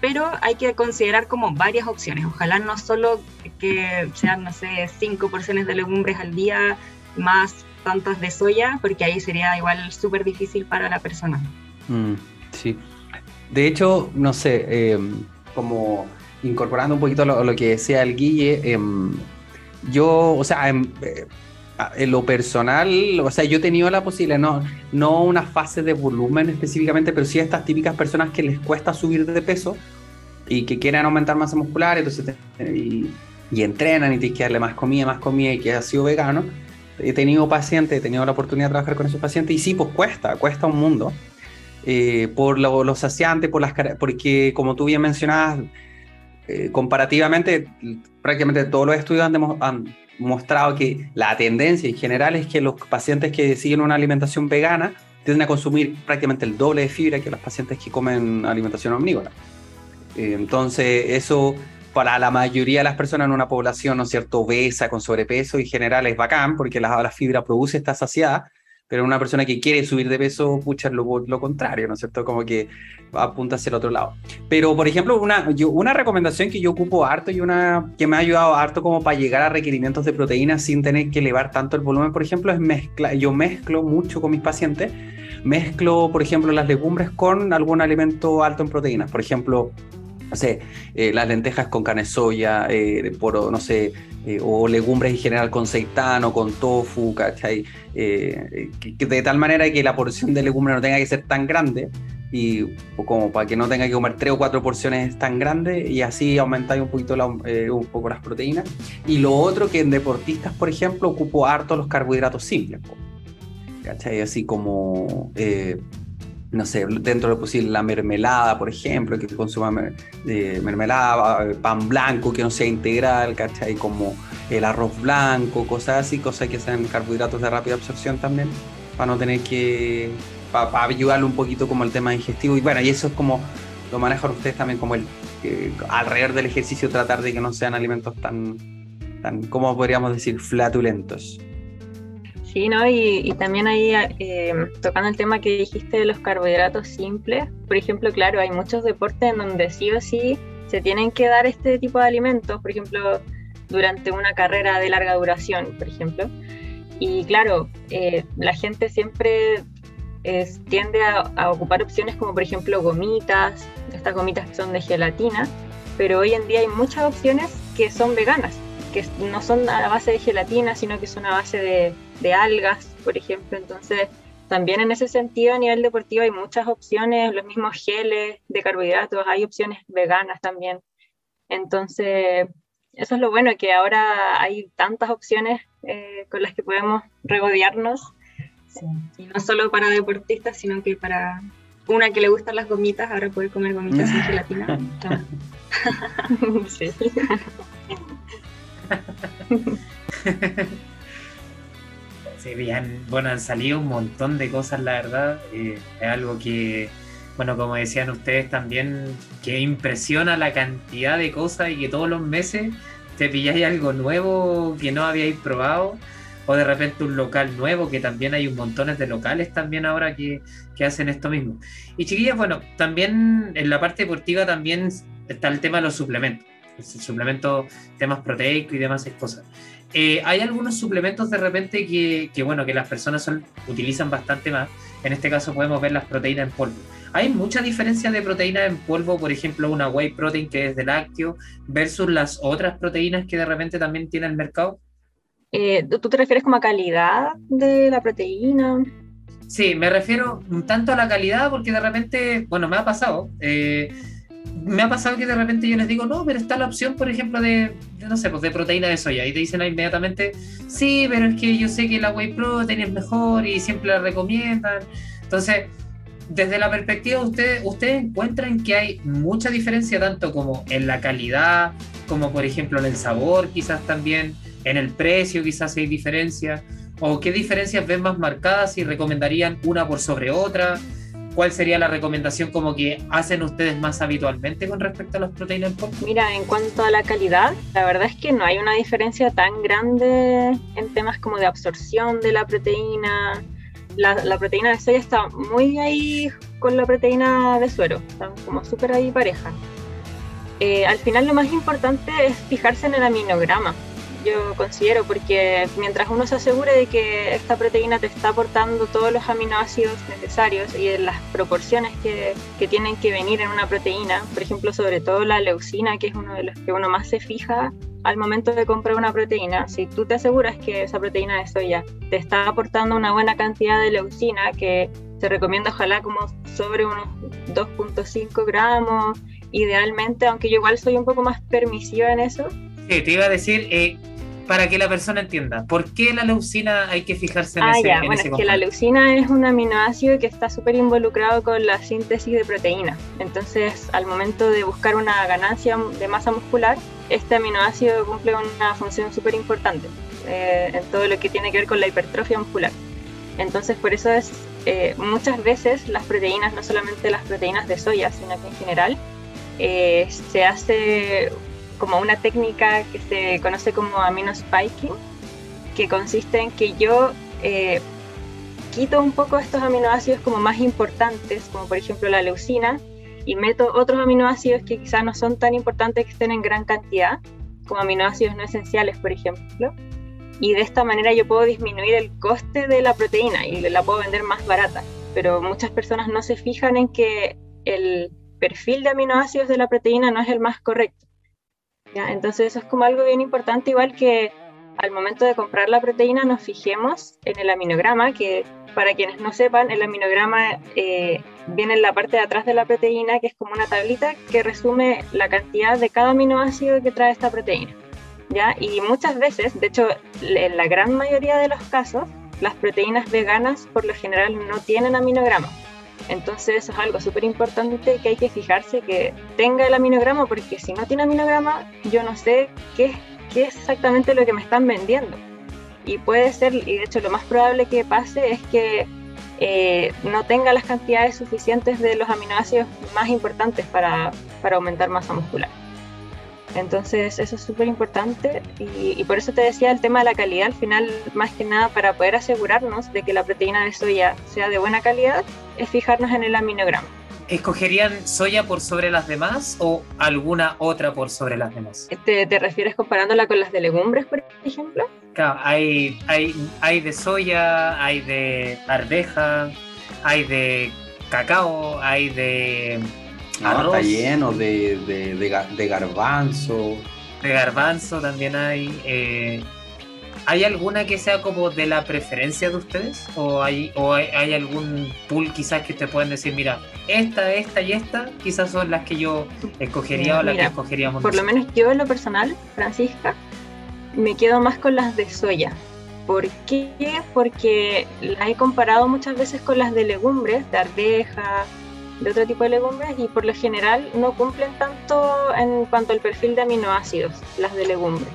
pero hay que considerar como varias opciones. Ojalá no solo que sean, no sé, cinco porciones de legumbres al día más tantas de soya, porque ahí sería igual súper difícil para la persona. Mm, sí. De hecho, no sé, eh, como incorporando un poquito lo, que decía el Guille, eh, yo, o sea, en, eh, en, lo personal, o sea, yo he tenido la posibilidad, no, no una fase de volumen específicamente, pero sí a estas típicas personas que les cuesta subir de peso y que quieren aumentar masa muscular, entonces y, y entrenan y tienes que darle más comida, más comida y que ha sido vegano. He tenido pacientes, he tenido la oportunidad de trabajar con esos pacientes y sí, pues cuesta, cuesta un mundo. Eh, por lo, lo, saciante, por las, porque como tú bien mencionabas, eh, comparativamente, prácticamente todos los estudios han, han, mostrado que la tendencia en general es que los pacientes que siguen una alimentación vegana tienden a consumir prácticamente el doble de fibra que los pacientes que comen alimentación omnívora. Eh, entonces, eso para la mayoría de las personas en una población, ¿no es cierto?, obesa, con sobrepeso, en general es bacán, porque la, la fibra produce esta saciedad, pero una persona que quiere subir de peso, pucha, lo, lo, contrario, ¿no es cierto? Como que apunta hacia el otro lado. Pero, por ejemplo, una, yo, una recomendación que yo ocupo harto y una que me ha ayudado harto como para llegar a requerimientos de proteínas sin tener que elevar tanto el volumen, por ejemplo, es mezcla, yo mezclo mucho con mis pacientes, mezclo, por ejemplo, las legumbres con algún alimento alto en proteínas, por ejemplo, no sé, eh, las lentejas con carne soya, eh, por, no sé, eh, o legumbres en general con seitán o con tofu, ¿cachai? Eh, que, que de tal manera que la porción de legumbres no tenga que ser tan grande y como para que no tenga que comer tres o cuatro porciones tan grandes y así aumentar un poquito la, eh, un poco las proteínas. Y lo otro que en deportistas, por ejemplo, ocupo harto los carbohidratos simples, ¿cachai? Así como no sé, dentro de lo posible la mermelada, por ejemplo, que consuma mermelada, pan blanco que no sea integral, ¿cachai? Como el arroz blanco, cosas así, cosas que sean carbohidratos de rápida absorción también, para no tener que, para, para ayudarle un poquito como el tema digestivo. Y bueno, y eso es como, lo manejan ustedes también como el, eh, alrededor del ejercicio, tratar de que no sean alimentos tan, tan, ¿cómo podríamos decir?, flatulentos. Sí, ¿no? Y, y también ahí, eh, tocando el tema que dijiste de los carbohidratos simples, por ejemplo, claro, hay muchos deportes en donde sí o sí se tienen que dar este tipo de alimentos, por ejemplo, durante una carrera de larga duración, por ejemplo. Y claro, eh, la gente siempre es, tiende a, a, ocupar opciones como, por ejemplo, gomitas, estas gomitas que son de gelatina, pero hoy en día hay muchas opciones que son veganas, que no son a base de gelatina, sino que son a base de de algas, por ejemplo. Entonces, también en ese sentido, a nivel deportivo, hay muchas opciones, los mismos geles de carbohidratos, hay opciones veganas también. Entonces, eso es lo bueno, que ahora hay tantas opciones eh, con las que podemos regodearnos. Sí. Y no solo para deportistas, sino que para una que le gustan las gomitas, ahora puede comer gomitas (laughs) sin gelatina. (laughs) (laughs) sí. (laughs) sí, bien. Bueno, han salido un montón de cosas, la verdad. Eh, es algo que, bueno, como decían ustedes también, que impresiona la cantidad de cosas y que todos los meses te pilláis algo nuevo que no habíais probado o de repente un local nuevo, que también hay un montón de locales también ahora que, que, hacen esto mismo. Y chiquillas, bueno, también en la parte deportiva también está el tema de los suplementos, el suplemento, temas proteicos y demás cosas. Eh, hay algunos suplementos de repente que, que, bueno, que las personas son, utilizan bastante más. En este caso podemos ver las proteínas en polvo. Hay mucha diferencia de proteínas en polvo, por ejemplo, una whey protein que es de lácteo versus las otras proteínas que de repente también tiene el mercado. Eh, ¿Tú te refieres como a calidad de la proteína? Sí, me refiero tanto a la calidad porque de repente, bueno, me ha pasado. Eh, me ha pasado que de repente yo les digo, no, pero está la opción, por ejemplo, de, no sé, pues de proteína de soya. Y te dicen inmediatamente, sí, pero es que yo sé que la whey protein es mejor y siempre la recomiendan. Entonces, desde la perspectiva de ustedes, ¿ustedes encuentran que hay mucha diferencia tanto como en la calidad, como por ejemplo en el sabor, quizás también? en el precio quizás hay diferencias, o qué diferencias ven más marcadas y recomendarían una por sobre otra, ¿cuál sería la recomendación como que hacen ustedes más habitualmente con respecto a las proteínas en polvo? Mira, en cuanto a la calidad, la verdad es que no hay una diferencia tan grande en temas como de absorción de la proteína. La, la proteína de soya está muy ahí con la proteína de suero, están como súper ahí pareja. Eh, al final lo más importante es fijarse en el aminograma, yo considero, porque mientras uno se asegure de que esta proteína te está aportando todos los aminoácidos necesarios y en las proporciones que, que, tienen que venir en una proteína, por ejemplo, sobre todo la leucina, que es uno de los que uno más se fija al momento de comprar una proteína, si tú te aseguras que esa proteína de soya te está aportando una buena cantidad de leucina, que se recomienda ojalá como sobre unos 2.5 gramos, idealmente, aunque yo igual soy un poco más permisiva en eso, te iba a decir, eh, para que la persona entienda, ¿por qué la leucina hay que fijarse en ah, ese ya, bueno, es que la leucina es un aminoácido que está súper involucrado con la síntesis de proteína. Entonces, al momento de buscar una ganancia de masa muscular, este aminoácido cumple una función súper importante eh, en todo lo que tiene que ver con la hipertrofia muscular. Entonces, por eso es eh, muchas veces las proteínas, no solamente las proteínas de soya, sino que en general, eh, se hace como una técnica que se conoce como aminospiking, que consiste en que yo eh, quito un poco estos aminoácidos como más importantes, como por ejemplo la leucina, y meto otros aminoácidos que quizás no son tan importantes que estén en gran cantidad, como aminoácidos no esenciales, por ejemplo. Y de esta manera yo puedo disminuir el coste de la proteína y la puedo vender más barata. Pero muchas personas no se fijan en que el perfil de aminoácidos de la proteína no es el más correcto. Entonces eso es como algo bien importante, igual que al momento de comprar la proteína nos fijemos en el aminograma, que para quienes no sepan, el aminograma eh, viene en la parte de atrás de la proteína, que es como una tablita que resume la cantidad de cada aminoácido que trae esta proteína. ¿ya? Y muchas veces, de hecho, en la gran mayoría de los casos, las proteínas veganas por lo general no tienen aminograma. Entonces eso es algo súper importante que hay que fijarse que tenga el aminograma porque si no tiene aminograma yo no sé qué, qué es exactamente lo que me están vendiendo. Y puede ser, y de hecho lo más probable que pase es que eh, no tenga las cantidades suficientes de los aminoácidos más importantes para, para aumentar masa muscular. Entonces eso es súper importante y, por eso te decía el tema de la calidad al final, más que nada para poder asegurarnos de que la proteína de soya sea de buena calidad, es fijarnos en el aminograma. ¿Escogerían soya por sobre las demás o alguna otra por sobre las demás? ¿Te, te refieres comparándola con las de legumbres, por ejemplo? Claro, hay, hay, hay de soya, hay de arveja, hay de cacao, hay de está lleno de, de, de, garbanzo. De garbanzo también hay. Eh, ¿Hay alguna que sea como de la preferencia de ustedes? ¿O hay, o hay, algún pool quizás que te pueden decir, mira, esta, esta y esta quizás son las que yo escogería o las que escogeríamos? Por lo menos yo en lo personal, Francisca, me quedo más con las de soya. ¿Por qué? Porque las he comparado muchas veces con las de legumbres, de arveja, de otro tipo de legumbres y por lo general no cumplen tanto en cuanto al perfil de aminoácidos, las de legumbres.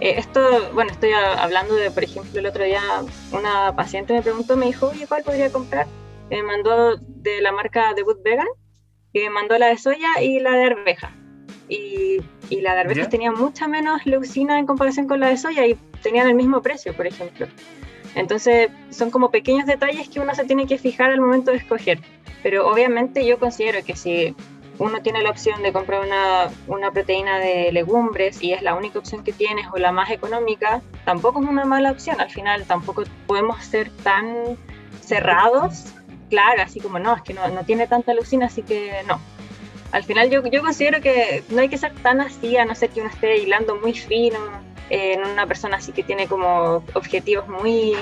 Eh, esto, bueno, estoy hablando de, por ejemplo, el otro día una paciente me preguntó, me dijo, oye, ¿cuál podría comprar? Me mandó de la marca Debut Vegan, que me mandó la de soya y la de arveja. Y, y la de arveja tenía mucha menos leucina en comparación con la de soya y tenían el mismo precio, por ejemplo. Entonces, son como pequeños detalles que uno se tiene que fijar al momento de escoger. Pero obviamente yo considero que si uno tiene la opción de comprar una, una, proteína de legumbres y es la única opción que tienes o la más económica, tampoco es una mala opción. Al final tampoco podemos ser tan cerrados, claro, así como no, es que no, no tiene tanta leucina, así que no. Al final yo, yo considero que no hay que ser tan así, a no ser que uno esté hilando muy fino, en una persona así que tiene como objetivos muy,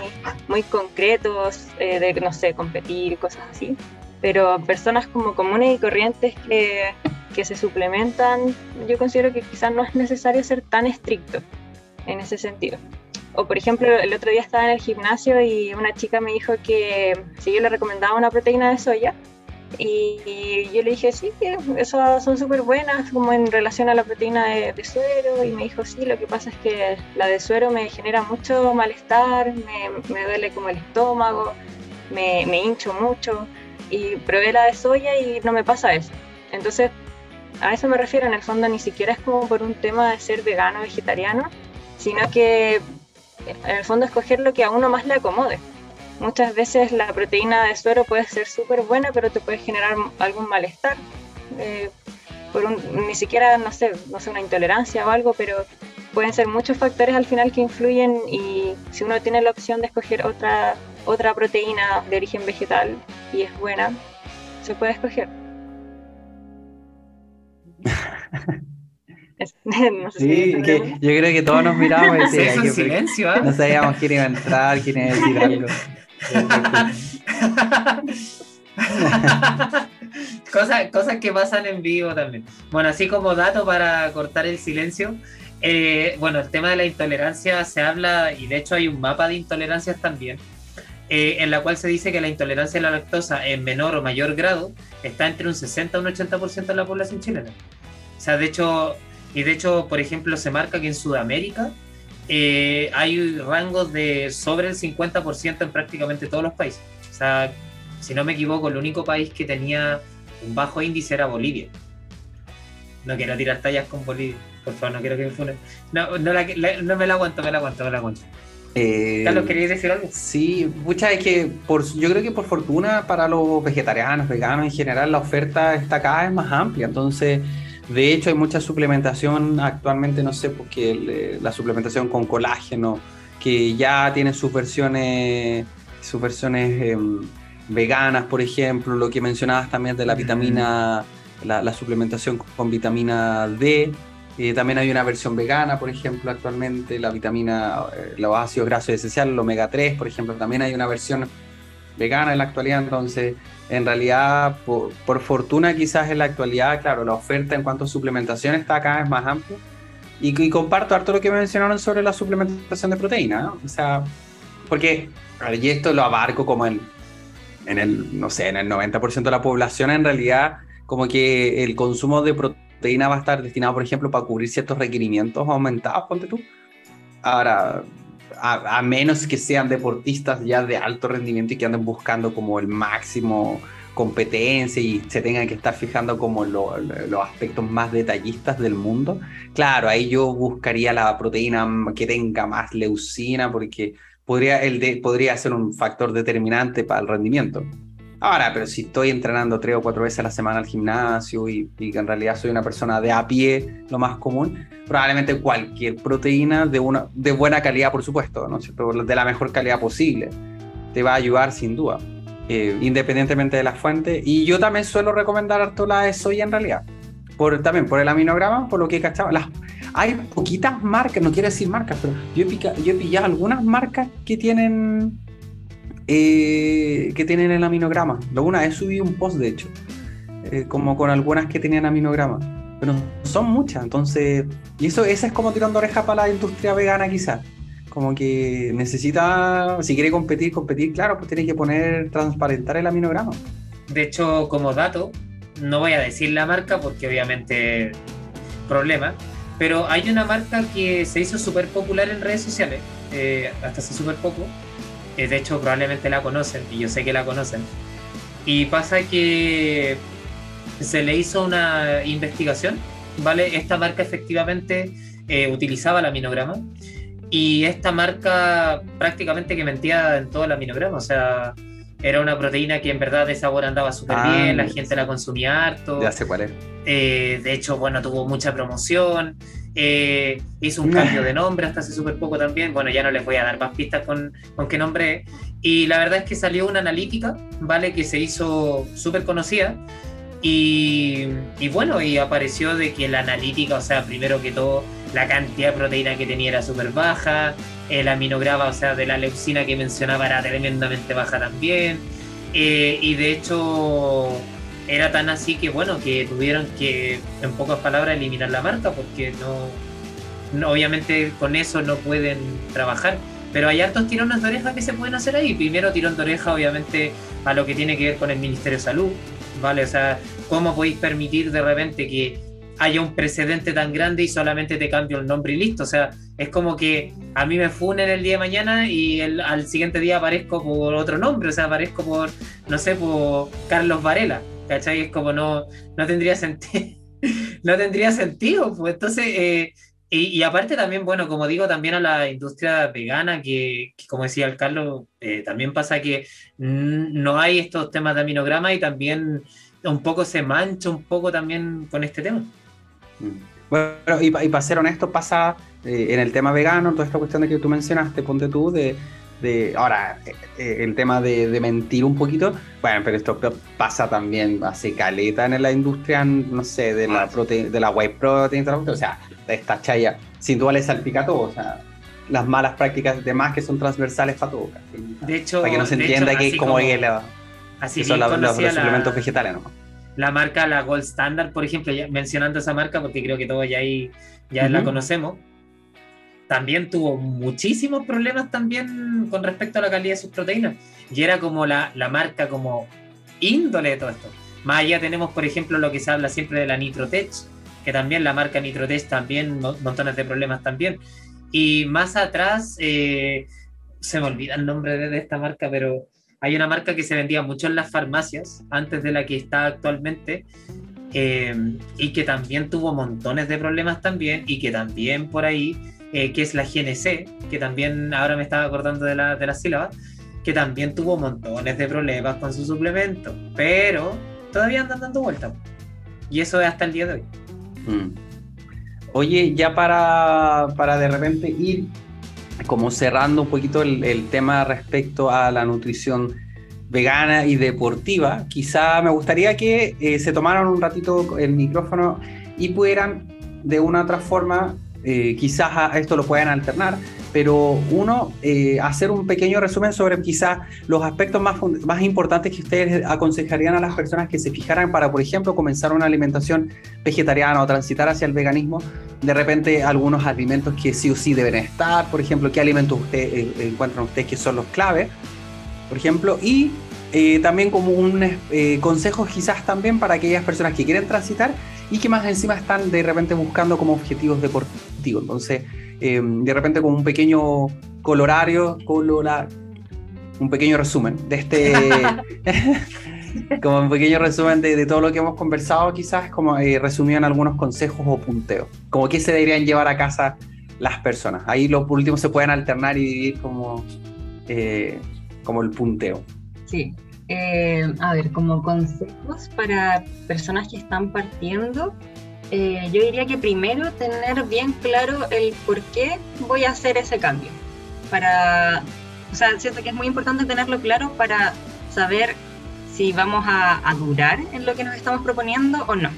muy concretos eh, de, no sé, competir, cosas así. Pero personas como comunes y corrientes que, que se suplementan, yo considero que quizás no es necesario ser tan estricto en ese sentido. O por ejemplo, el otro día estaba en el gimnasio y una chica me dijo que si yo le recomendaba una proteína de soya, y yo le dije, sí, esas son súper buenas como en relación a la proteína de, suero. Y me dijo, sí, lo que pasa es que la de suero me genera mucho malestar, me, me duele como el estómago, me, me, hincho mucho. Y probé la de soya y no me pasa eso. Entonces, a eso me refiero, en el fondo ni siquiera es como por un tema de ser vegano o vegetariano, sino que en el fondo escoger lo que a uno más le acomode muchas veces la proteína de suero puede ser súper buena, pero te puede generar algún malestar. Eh, por ni siquiera, no sé, no sé, una intolerancia o algo, pero pueden ser muchos factores al final que influyen y si uno tiene la opción de escoger otra, otra proteína de origen vegetal y es buena, se puede escoger. (laughs) (laughs) sí, que yo creo que todos nos miramos y (laughs) decíamos, silencio, ¿eh? no sabíamos quién iba a entrar, quién iba a decir algo. (laughs) cosas, cosas que pasan en vivo también. Bueno, así como dato para cortar el silencio, eh, bueno, el tema de la intolerancia se habla, y de hecho hay un mapa de intolerancias también, eh, en la cual se dice que la intolerancia a la lactosa en menor o mayor grado está entre un 60 y un 80% de la población chilena. O sea, de hecho, y de hecho, por ejemplo, se marca que en Sudamérica eh, hay rangos de sobre el 50% en prácticamente todos los países. O sea, si no me equivoco, el único país que tenía un bajo índice era Bolivia. No quiero tirar tallas con Bolivia, por favor, no quiero que me funen. No, no, no me la aguanto, me la aguanto, me la aguanto. Eh, Carlos, ¿querías decir algo? Sí, mucha es que por, yo creo que por fortuna para los vegetarianos, veganos en general, la oferta está cada vez más amplia. Entonces, de hecho, hay mucha suplementación actualmente, no sé, porque la suplementación con colágeno, que ya tiene sus versiones, sus versiones em, veganas, por ejemplo, lo que mencionabas también de la vitamina, la, suplementación con, vitamina D. Eh, también hay una versión vegana, por ejemplo, actualmente, la vitamina, eh, los ácidos grasos esenciales, el omega 3, por ejemplo, también hay una versión vegana en la actualidad, entonces en realidad, por, fortuna quizás en la actualidad, claro, la oferta en cuanto a suplementación está cada vez más amplia. Y, comparto harto lo que mencionaron sobre la suplementación de proteína, ¿no? O sea, porque, y esto lo abarco como en, en el, no sé, en el 90% de la población, en realidad, como que el consumo de proteína va a estar destinado, por ejemplo, para cubrir ciertos requerimientos aumentados, ponte tú. Ahora, a, menos que sean deportistas ya de alto rendimiento y que anden buscando como el máximo competencia y se tengan que estar fijando como los aspectos más detallistas del mundo, claro, ahí yo buscaría la proteína que tenga más leucina porque podría, el de, podría ser un factor determinante para el rendimiento. Ahora, pero si estoy entrenando tres o cuatro veces a la semana al gimnasio y, y en realidad soy una persona de a pie, lo más común, probablemente cualquier proteína de, una, de buena calidad, por supuesto, ¿no? de la mejor calidad posible, te va a ayudar sin duda, eh, independientemente de la fuente. Y yo también suelo recomendar harto la de soya en realidad, por, también por el aminograma, por lo que he cachado. Hay poquitas marcas, no quiero decir marcas, pero yo he, yo he pillado algunas marcas que tienen eh, que tienen el aminograma. Una vez subí un post, de hecho, eh, como con algunas que tenían aminograma. Pero son muchas, entonces. Y eso, esa es como tirando oreja para la industria vegana, quizás. Como que necesita, si quiere competir, competir, claro, pues tiene que poner, transparentar el aminograma. De hecho, como dato, no voy a decir la marca porque obviamente problema, pero hay una marca que se hizo súper popular en redes sociales, eh, hasta hace súper poco. Eh, de hecho, probablemente la conocen, y yo sé que la conocen. Y pasa que se le hizo una investigación, ¿vale? Esta marca efectivamente eh, utilizaba la aminograma y esta marca prácticamente que mentía en todo el aminograma, o sea, era una proteína que en verdad de sabor andaba súper Ah, bien, la gente la consumía harto. Ya sé cuál es. Eh, de hecho, bueno, tuvo mucha promoción. eh, hizo un Ah. cambio de nombre hasta hace súper poco también. Bueno, ya no les voy a dar más pistas con, con qué nombre. Y la verdad es que salió una analítica, ¿vale? Que se hizo súper conocida. Y, y bueno, y apareció de que la analítica, o sea, primero que todo, la cantidad de proteína que tenía era súper baja. El aminograma, o sea, de la leucina que mencionaba era tremendamente baja también. Eh, y de hecho, era tan así que bueno, que tuvieron que, en pocas palabras, eliminar la marca porque no, no- obviamente con eso no pueden trabajar. Pero hay hartos tirones de oreja que se pueden hacer ahí. Primero tirón de oreja, obviamente, a lo que tiene que ver con el Ministerio de Salud, ¿vale? O sea, ¿cómo podéis permitir de repente que haya un precedente tan grande y solamente te cambio el nombre y listo? O sea, es como que a mí me funen el día de mañana y el- al siguiente día aparezco por otro nombre, o sea, aparezco por, no sé, por Carlos Varela, ¿cachai? Es como no, no tendría sentido, (laughs) no tendría sentido, pues entonces, eh, y, y aparte también, bueno, como digo, también a la industria vegana, que, que como decía el Carlos, eh, también pasa que no hay estos temas de aminograma y también un poco se mancha un poco también con este tema. Bueno, y, para ser honesto, pasa eh, en el tema vegano, toda esta cuestión de que tú mencionaste, ponte tú, de, de ahora, eh, eh, el tema de, de mentir un poquito, bueno, pero esto pasa también, hace caleta en la industria, no sé, de la, prote- de la whey protein, o sea, esta chaya, sin duda le salpica todo, o sea, las malas prácticas de más que son transversales para todo. De hecho, para que no se entienda hecho, que como, como- que la- Así que son bien la- los, los suplementos vegetales, ¿no? La marca, la Gold Standard, por ejemplo, ya mencionando esa marca, porque creo que todos ya ahí ya la conocemos, también tuvo muchísimos problemas también con respecto a la calidad de sus proteínas. Y era como la, la marca como índole de todo esto. Más allá tenemos, por ejemplo, lo que se habla siempre de la Nitrotech, que también la marca Nitrotech también, mo- montones de problemas también. Y más atrás, eh, se me olvida el nombre de esta marca, pero hay una marca que se vendía mucho en las farmacias, antes de la que está actualmente, eh, y que también tuvo montones de problemas también, y que también por ahí, eh, que es la GNC, que también ahora me estaba acordando de la, de la sílaba, que también tuvo montones de problemas con su suplemento, pero todavía andan dando vueltas. Y eso es hasta el día de hoy. Mm. Oye, ya para, para de repente ir como cerrando un poquito el, tema respecto a la nutrición vegana y deportiva, quizá me gustaría que eh, se tomaran un ratito el micrófono y pudieran de una u otra forma, eh, quizás a esto lo puedan alternar, pero uno, eh, hacer un pequeño resumen sobre quizás los aspectos más, más importantes que ustedes aconsejarían a las personas que se fijaran para, por ejemplo, comenzar una alimentación vegetariana o transitar hacia el veganismo, de repente algunos alimentos que sí o sí deben estar, por ejemplo, qué alimentos ustedes eh, encuentran ustedes que son los claves, por ejemplo, y eh, también como un eh, consejo quizás también para aquellas personas que quieren transitar y que más encima están de repente buscando como objetivos deportivos. Entonces, eh, de repente como un pequeño colorario, colora, un pequeño resumen de este, (laughs) como un pequeño resumen de, de todo lo que hemos conversado, quizás como eh, resumido en algunos consejos o punteos, como qué se deberían llevar a casa las personas. Ahí los últimos se pueden alternar y dividir como, eh, como el punteo. Sí. Eh, a ver, como consejos para personas que están partiendo, eh, yo diría que primero tener bien claro el por qué voy a hacer ese cambio. Para, o sea, siento que es muy importante tenerlo claro para saber si vamos a, a durar en lo que nos estamos proponiendo o no.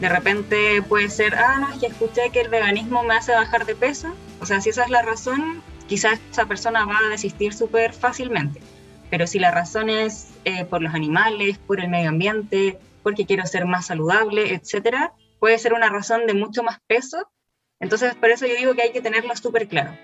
De repente puede ser, ah, no, es que escuché que el veganismo me hace bajar de peso. O sea, si esa es la razón, quizás esa persona va a desistir súper fácilmente. Pero si la razón es eh, por los animales, por el medio ambiente, porque quiero ser más saludable, etcétera, puede ser una razón de mucho más peso. Entonces, por eso yo digo que hay que tenerlo súper claro.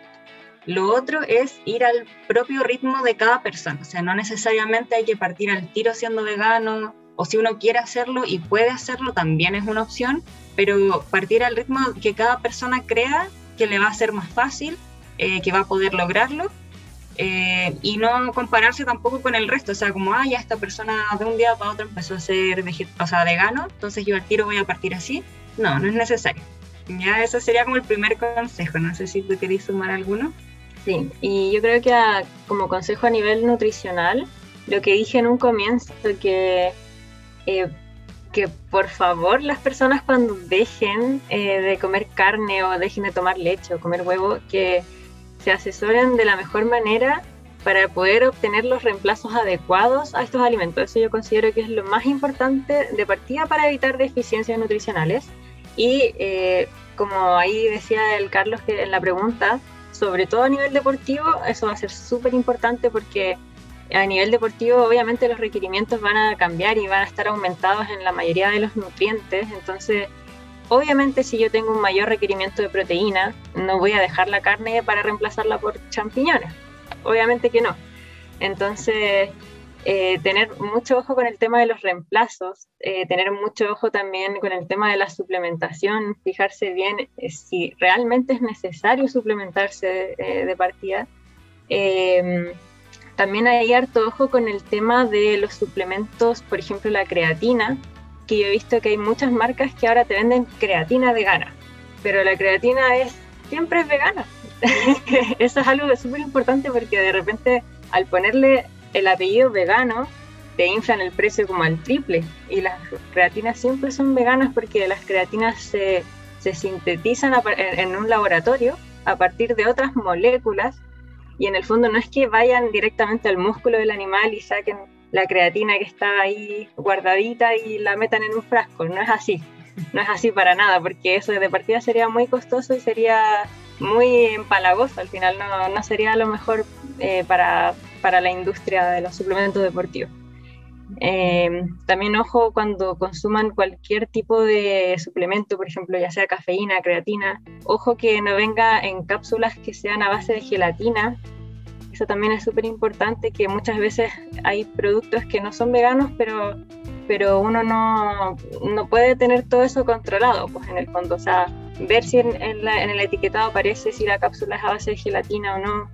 Lo otro es ir al propio ritmo de cada persona, o sea, no necesariamente hay que partir al tiro siendo vegano, o si uno quiere hacerlo y puede hacerlo, también es una opción, pero partir al ritmo que cada persona crea que le va a ser más fácil, eh, que va a poder lograrlo, eh, y no compararse tampoco con el resto, o sea, como, ah, ya esta persona de un día para otro empezó a ser o sea, vegano, entonces yo al tiro voy a partir así. No, no es necesario. Ya, eso sería como el primer consejo, no sé si tú querías sumar alguno. Sí, y yo creo que como consejo a nivel nutricional, lo que dije en un comienzo, que, eh, que por favor las personas cuando dejen eh, de comer carne o dejen de tomar leche o comer huevo, que se asesoren de la mejor manera para poder obtener los reemplazos adecuados a estos alimentos. Eso yo considero que es lo más importante de partida para evitar deficiencias nutricionales. Y eh, como ahí decía el Carlos que en la pregunta, sobre todo a nivel deportivo, eso va a ser súper importante porque a nivel deportivo obviamente los requerimientos van a cambiar y van a estar aumentados en la mayoría de los nutrientes. Entonces, obviamente si yo tengo un mayor requerimiento de proteína, no voy a dejar la carne para reemplazarla por champiñones. Obviamente que no. Entonces, eh, tener mucho ojo con el tema de los reemplazos, eh, tener mucho ojo también con el tema de la suplementación, fijarse bien eh, si realmente es necesario suplementarse de partida. Em, también hay harto ojo con el tema de los suplementos, por ejemplo la creatina, que yo he visto que hay muchas marcas que ahora te venden creatina vegana, pero la creatina es siempre es vegana. (laughs) Eso es algo súper importante porque de repente al ponerle el apellido vegano te inflan el precio como al triple. Y las creatinas siempre son veganas porque las creatinas se, se sintetizan en un laboratorio a partir de otras moléculas y en el fondo no es que vayan directamente al músculo del animal y saquen la creatina que está ahí guardadita y la metan en un frasco, no es así, no es así para nada, porque eso de partida sería muy costoso y sería muy empalagoso, al final no, no sería lo mejor eh, para, para, la industria de los suplementos deportivos. Eh, también ojo cuando consuman cualquier tipo de suplemento, por ejemplo, ya sea cafeína, creatina, ojo que no venga en cápsulas que sean a base de gelatina. Eso también es súper importante, que muchas veces hay productos que no son veganos, pero, pero uno no, no puede tener todo eso controlado, pues en el fondo, o sea, ver si en, en, en el etiquetado aparece si la cápsula es a base de gelatina o no,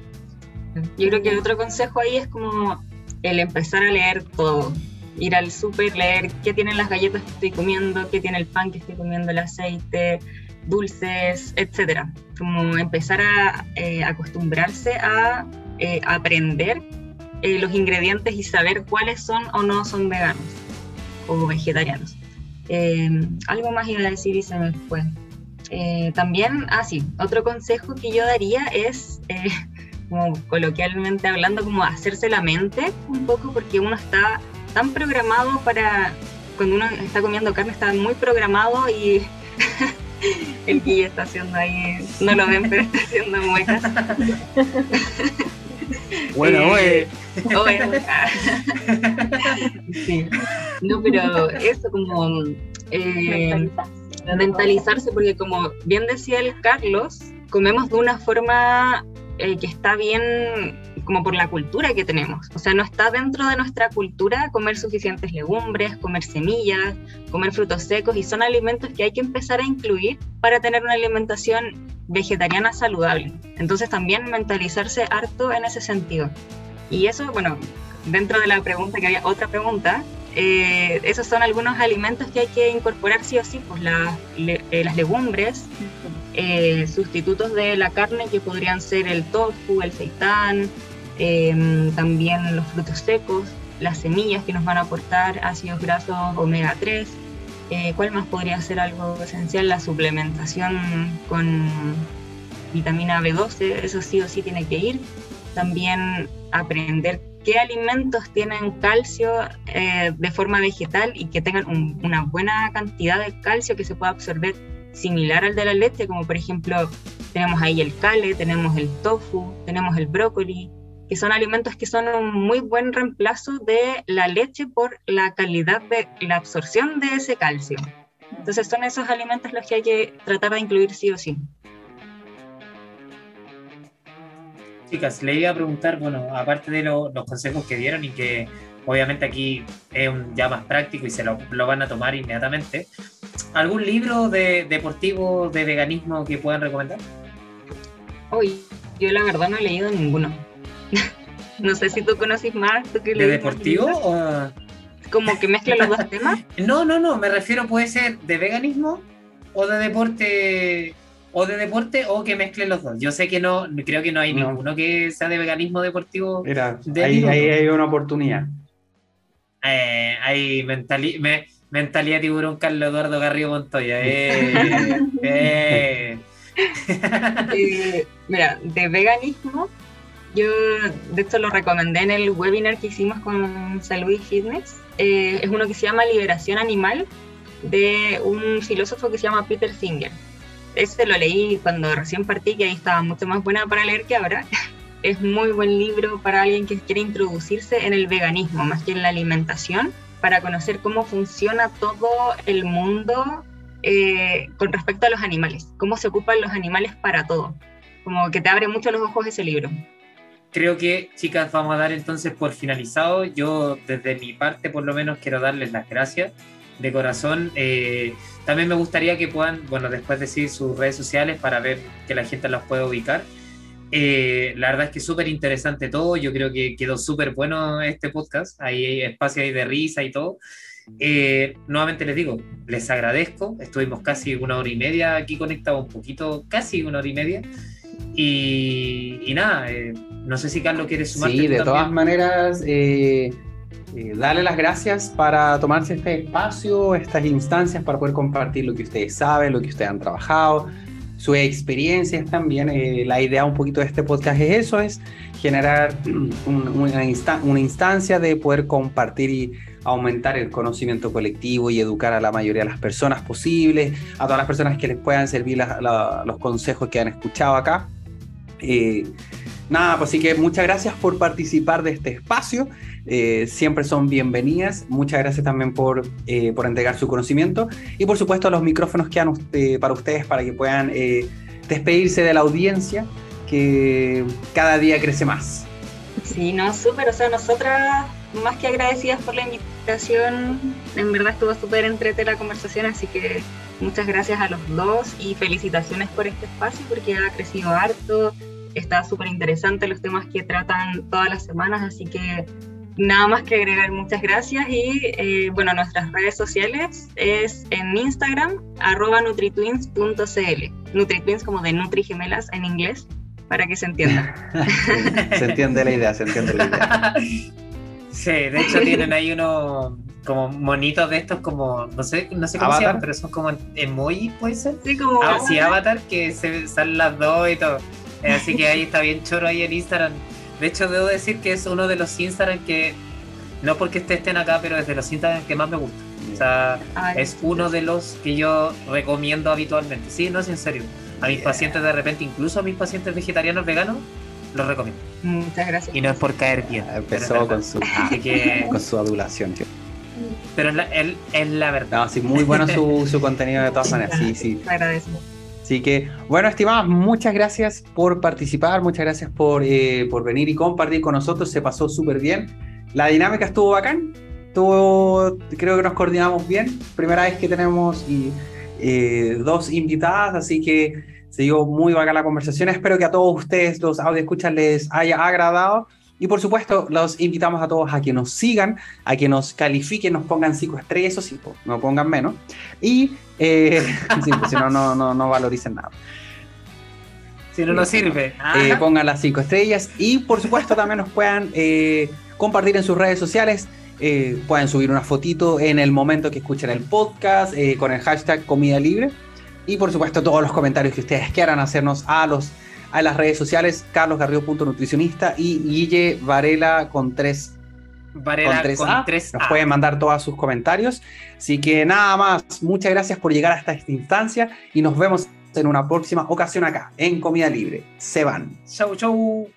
yo creo que el otro consejo ahí es como el empezar a leer todo. Ir al súper, leer qué tienen las galletas que estoy comiendo, qué tiene el pan que estoy comiendo, el aceite, dulces, etcétera. Como empezar a eh, acostumbrarse a eh, aprender eh, los ingredientes y saber cuáles son o no son veganos o vegetarianos. algo más iba a decir y se me fue. también, ah, sí, otro consejo que yo daría es (laughs) como coloquialmente hablando, como hacerse la mente un poco, porque uno está tan programado para, cuando uno está comiendo carne, está muy programado y (laughs) el guía está haciendo ahí, no lo ven, pero está haciendo muecas. (laughs) (laughs) Bueno, eh, (laughs) sí. No, pero eso como eh, mentalizarse, porque como bien decía el Carlos, comemos de una forma eh, que está bien como por la cultura que tenemos. O sea, no está dentro de nuestra cultura comer suficientes legumbres, comer semillas, comer frutos secos y son alimentos que hay que empezar a incluir para tener una alimentación vegetariana saludable. Entonces también mentalizarse harto en ese sentido. Y eso, bueno, dentro de la pregunta que había otra pregunta, eh, esos son algunos alimentos que hay que incorporar sí o sí, pues eh, las legumbres, eh, sustitutos de la carne que podrían ser el tofu, el seitán, em, también los frutos secos, las semillas que nos van a aportar ácidos grasos omega 3. Eh, ¿Cuál más podría ser algo esencial? La suplementación con vitamina B12, eso sí o sí tiene que ir. También aprender qué alimentos tienen calcio eh, de forma vegetal y que tengan una buena cantidad de calcio que se pueda absorber similar al de la leche, como por ejemplo tenemos ahí el kale, tenemos el tofu, tenemos el brócoli, que son alimentos que son un muy buen reemplazo de la leche por la calidad de la absorción de ese calcio. Entonces son esos alimentos los que hay que tratar de incluir sí o sí. chicas, le iba a preguntar, bueno, aparte de los consejos que dieron y que obviamente aquí es un, ya más práctico y se lo, van a tomar inmediatamente, ¿algún libro de, deportivo de veganismo que puedan recomendar? Uy, yo la verdad no he leído ninguno. (laughs) no sé si tú conoces más. ¿tú ¿De deportivo o...? Como que mezcla los dos temas. (laughs) No, no, no, me refiero puede ser de veganismo o de deporte o de deporte o que mezclen los dos. Yo sé que no, creo que no hay ninguno que sea de veganismo deportivo. Mira, ahí, hay una oportunidad. Eh, hay mentalidad tiburón Carlos Eduardo Garrido Montoya. Eh, (laughs) eh. mira, de veganismo, yo de hecho lo recomendé en el webinar que hicimos con Salud y Fitness. es uno que se llama Liberación Animal de un filósofo que se llama Peter Singer ese lo leí cuando recién partí, que ahí estaba mucho más buena para leer que ahora. (laughs) Es muy buen libro para alguien que quiere introducirse en el veganismo, más que en la alimentación, para conocer cómo funciona todo el mundo eh, con respecto a los animales, cómo se ocupan los animales para todo. Como que te abre mucho los ojos ese libro. Creo que, chicas, vamos a dar entonces por finalizado. Yo, desde mi parte, por lo menos, quiero darles las gracias de corazón. Eh, también me gustaría que puedan, bueno, después decir sus redes sociales para ver que la gente las pueda ubicar. Eh, la verdad es que súper interesante todo. Yo creo que quedó súper bueno este podcast. hay espacio ahí de risa y todo. Eh, nuevamente les digo, les agradezco. Estuvimos casi una hora y media aquí conectados, un poquito, casi una hora y media. Y, nada, no sé si Carlos quiere sumarte. Sí, de todas maneras, eh, darle las gracias para tomarse este espacio, estas instancias para poder compartir lo que ustedes saben, lo que ustedes han trabajado, sus experiencias también. Eh, la idea un poquito de este podcast es eso, es generar (clears throat) una, una instancia de poder compartir y aumentar el conocimiento colectivo y educar a la mayoría de las personas posibles, a todas las personas que les puedan servir los consejos que han escuchado acá. Eh, nada, pues sí que muchas gracias por participar de este espacio. Eh, siempre son bienvenidas. Muchas gracias también por, eh, por entregar su conocimiento y por supuesto los micrófonos quedan para ustedes para que puedan eh, despedirse de la audiencia que cada día crece más. Sí, no, súper. O sea, nosotras más que agradecidas por la invitación. En verdad estuvo súper entrete la conversación, así que muchas gracias a los dos y felicitaciones por este espacio porque ha crecido harto. Está súper interesante los temas que tratan todas las semanas, así que Nada más que agregar, muchas gracias. Y eh, bueno, nuestras redes sociales es en Instagram, arroba nutritwins.cl. Nutritwins como de Nutri Gemelas en inglés, para que se entienda. (laughs) se entiende la idea, se entiende la idea. (laughs) Sí, de hecho tienen ahí unos como monitos de estos como, no sé, no sé cómo se llaman, pero son como emoji, ¿puede ser? Sí, como... Ah, sí, avatar, que se salen las dos y todo. Así que ahí está bien choro ahí en Instagram. De hecho, debo decir que es uno de los Instagram que, no porque estén acá, pero es de los Instagram que más me gusta. O sea, es uno de los que yo recomiendo habitualmente. Sí, no es en serio. A mis pacientes de repente, incluso a mis pacientes vegetarianos veganos, los recomiendo. Muchas gracias. Y no es por caer bien. Empezó con su, con su adulación, tío. Pero es la, él, es la verdad. No, sí, muy bueno su, (laughs) su contenido de todas maneras. Sí, sí. Agradezco. Así que, bueno, estimados, muchas gracias por participar, muchas gracias por, eh, por venir y compartir con nosotros, se pasó súper bien. La dinámica estuvo bacán, estuvo, creo que nos coordinamos bien, primera vez que tenemos y, eh, dos invitadas, así que se dio muy bacán la conversación. Espero que a todos ustedes, los audio escuchas, les haya agradado. Y por supuesto, los invitamos a todos a que nos sigan, a que nos califiquen, nos pongan cinco estrellas, eso sí, no pongan menos. Y eh, (laughs) pues, si no, no, no, valoricen nada. Si no nos sirve. Eh, pongan las cinco estrellas y por supuesto también nos puedan eh, compartir en sus redes sociales. pueden subir una fotito en el momento que escuchen el podcast con el hashtag comida libre. Y por supuesto todos los comentarios que ustedes quieran hacernos a los a las redes sociales, carlosgarrido.nutricionista y Guille Varela con tres Varela con tres Nos pueden mandar todos sus comentarios. Así que nada más, muchas gracias por llegar hasta esta instancia y nos vemos en una próxima ocasión acá, en Comida Libre. Se van. Chau, chau.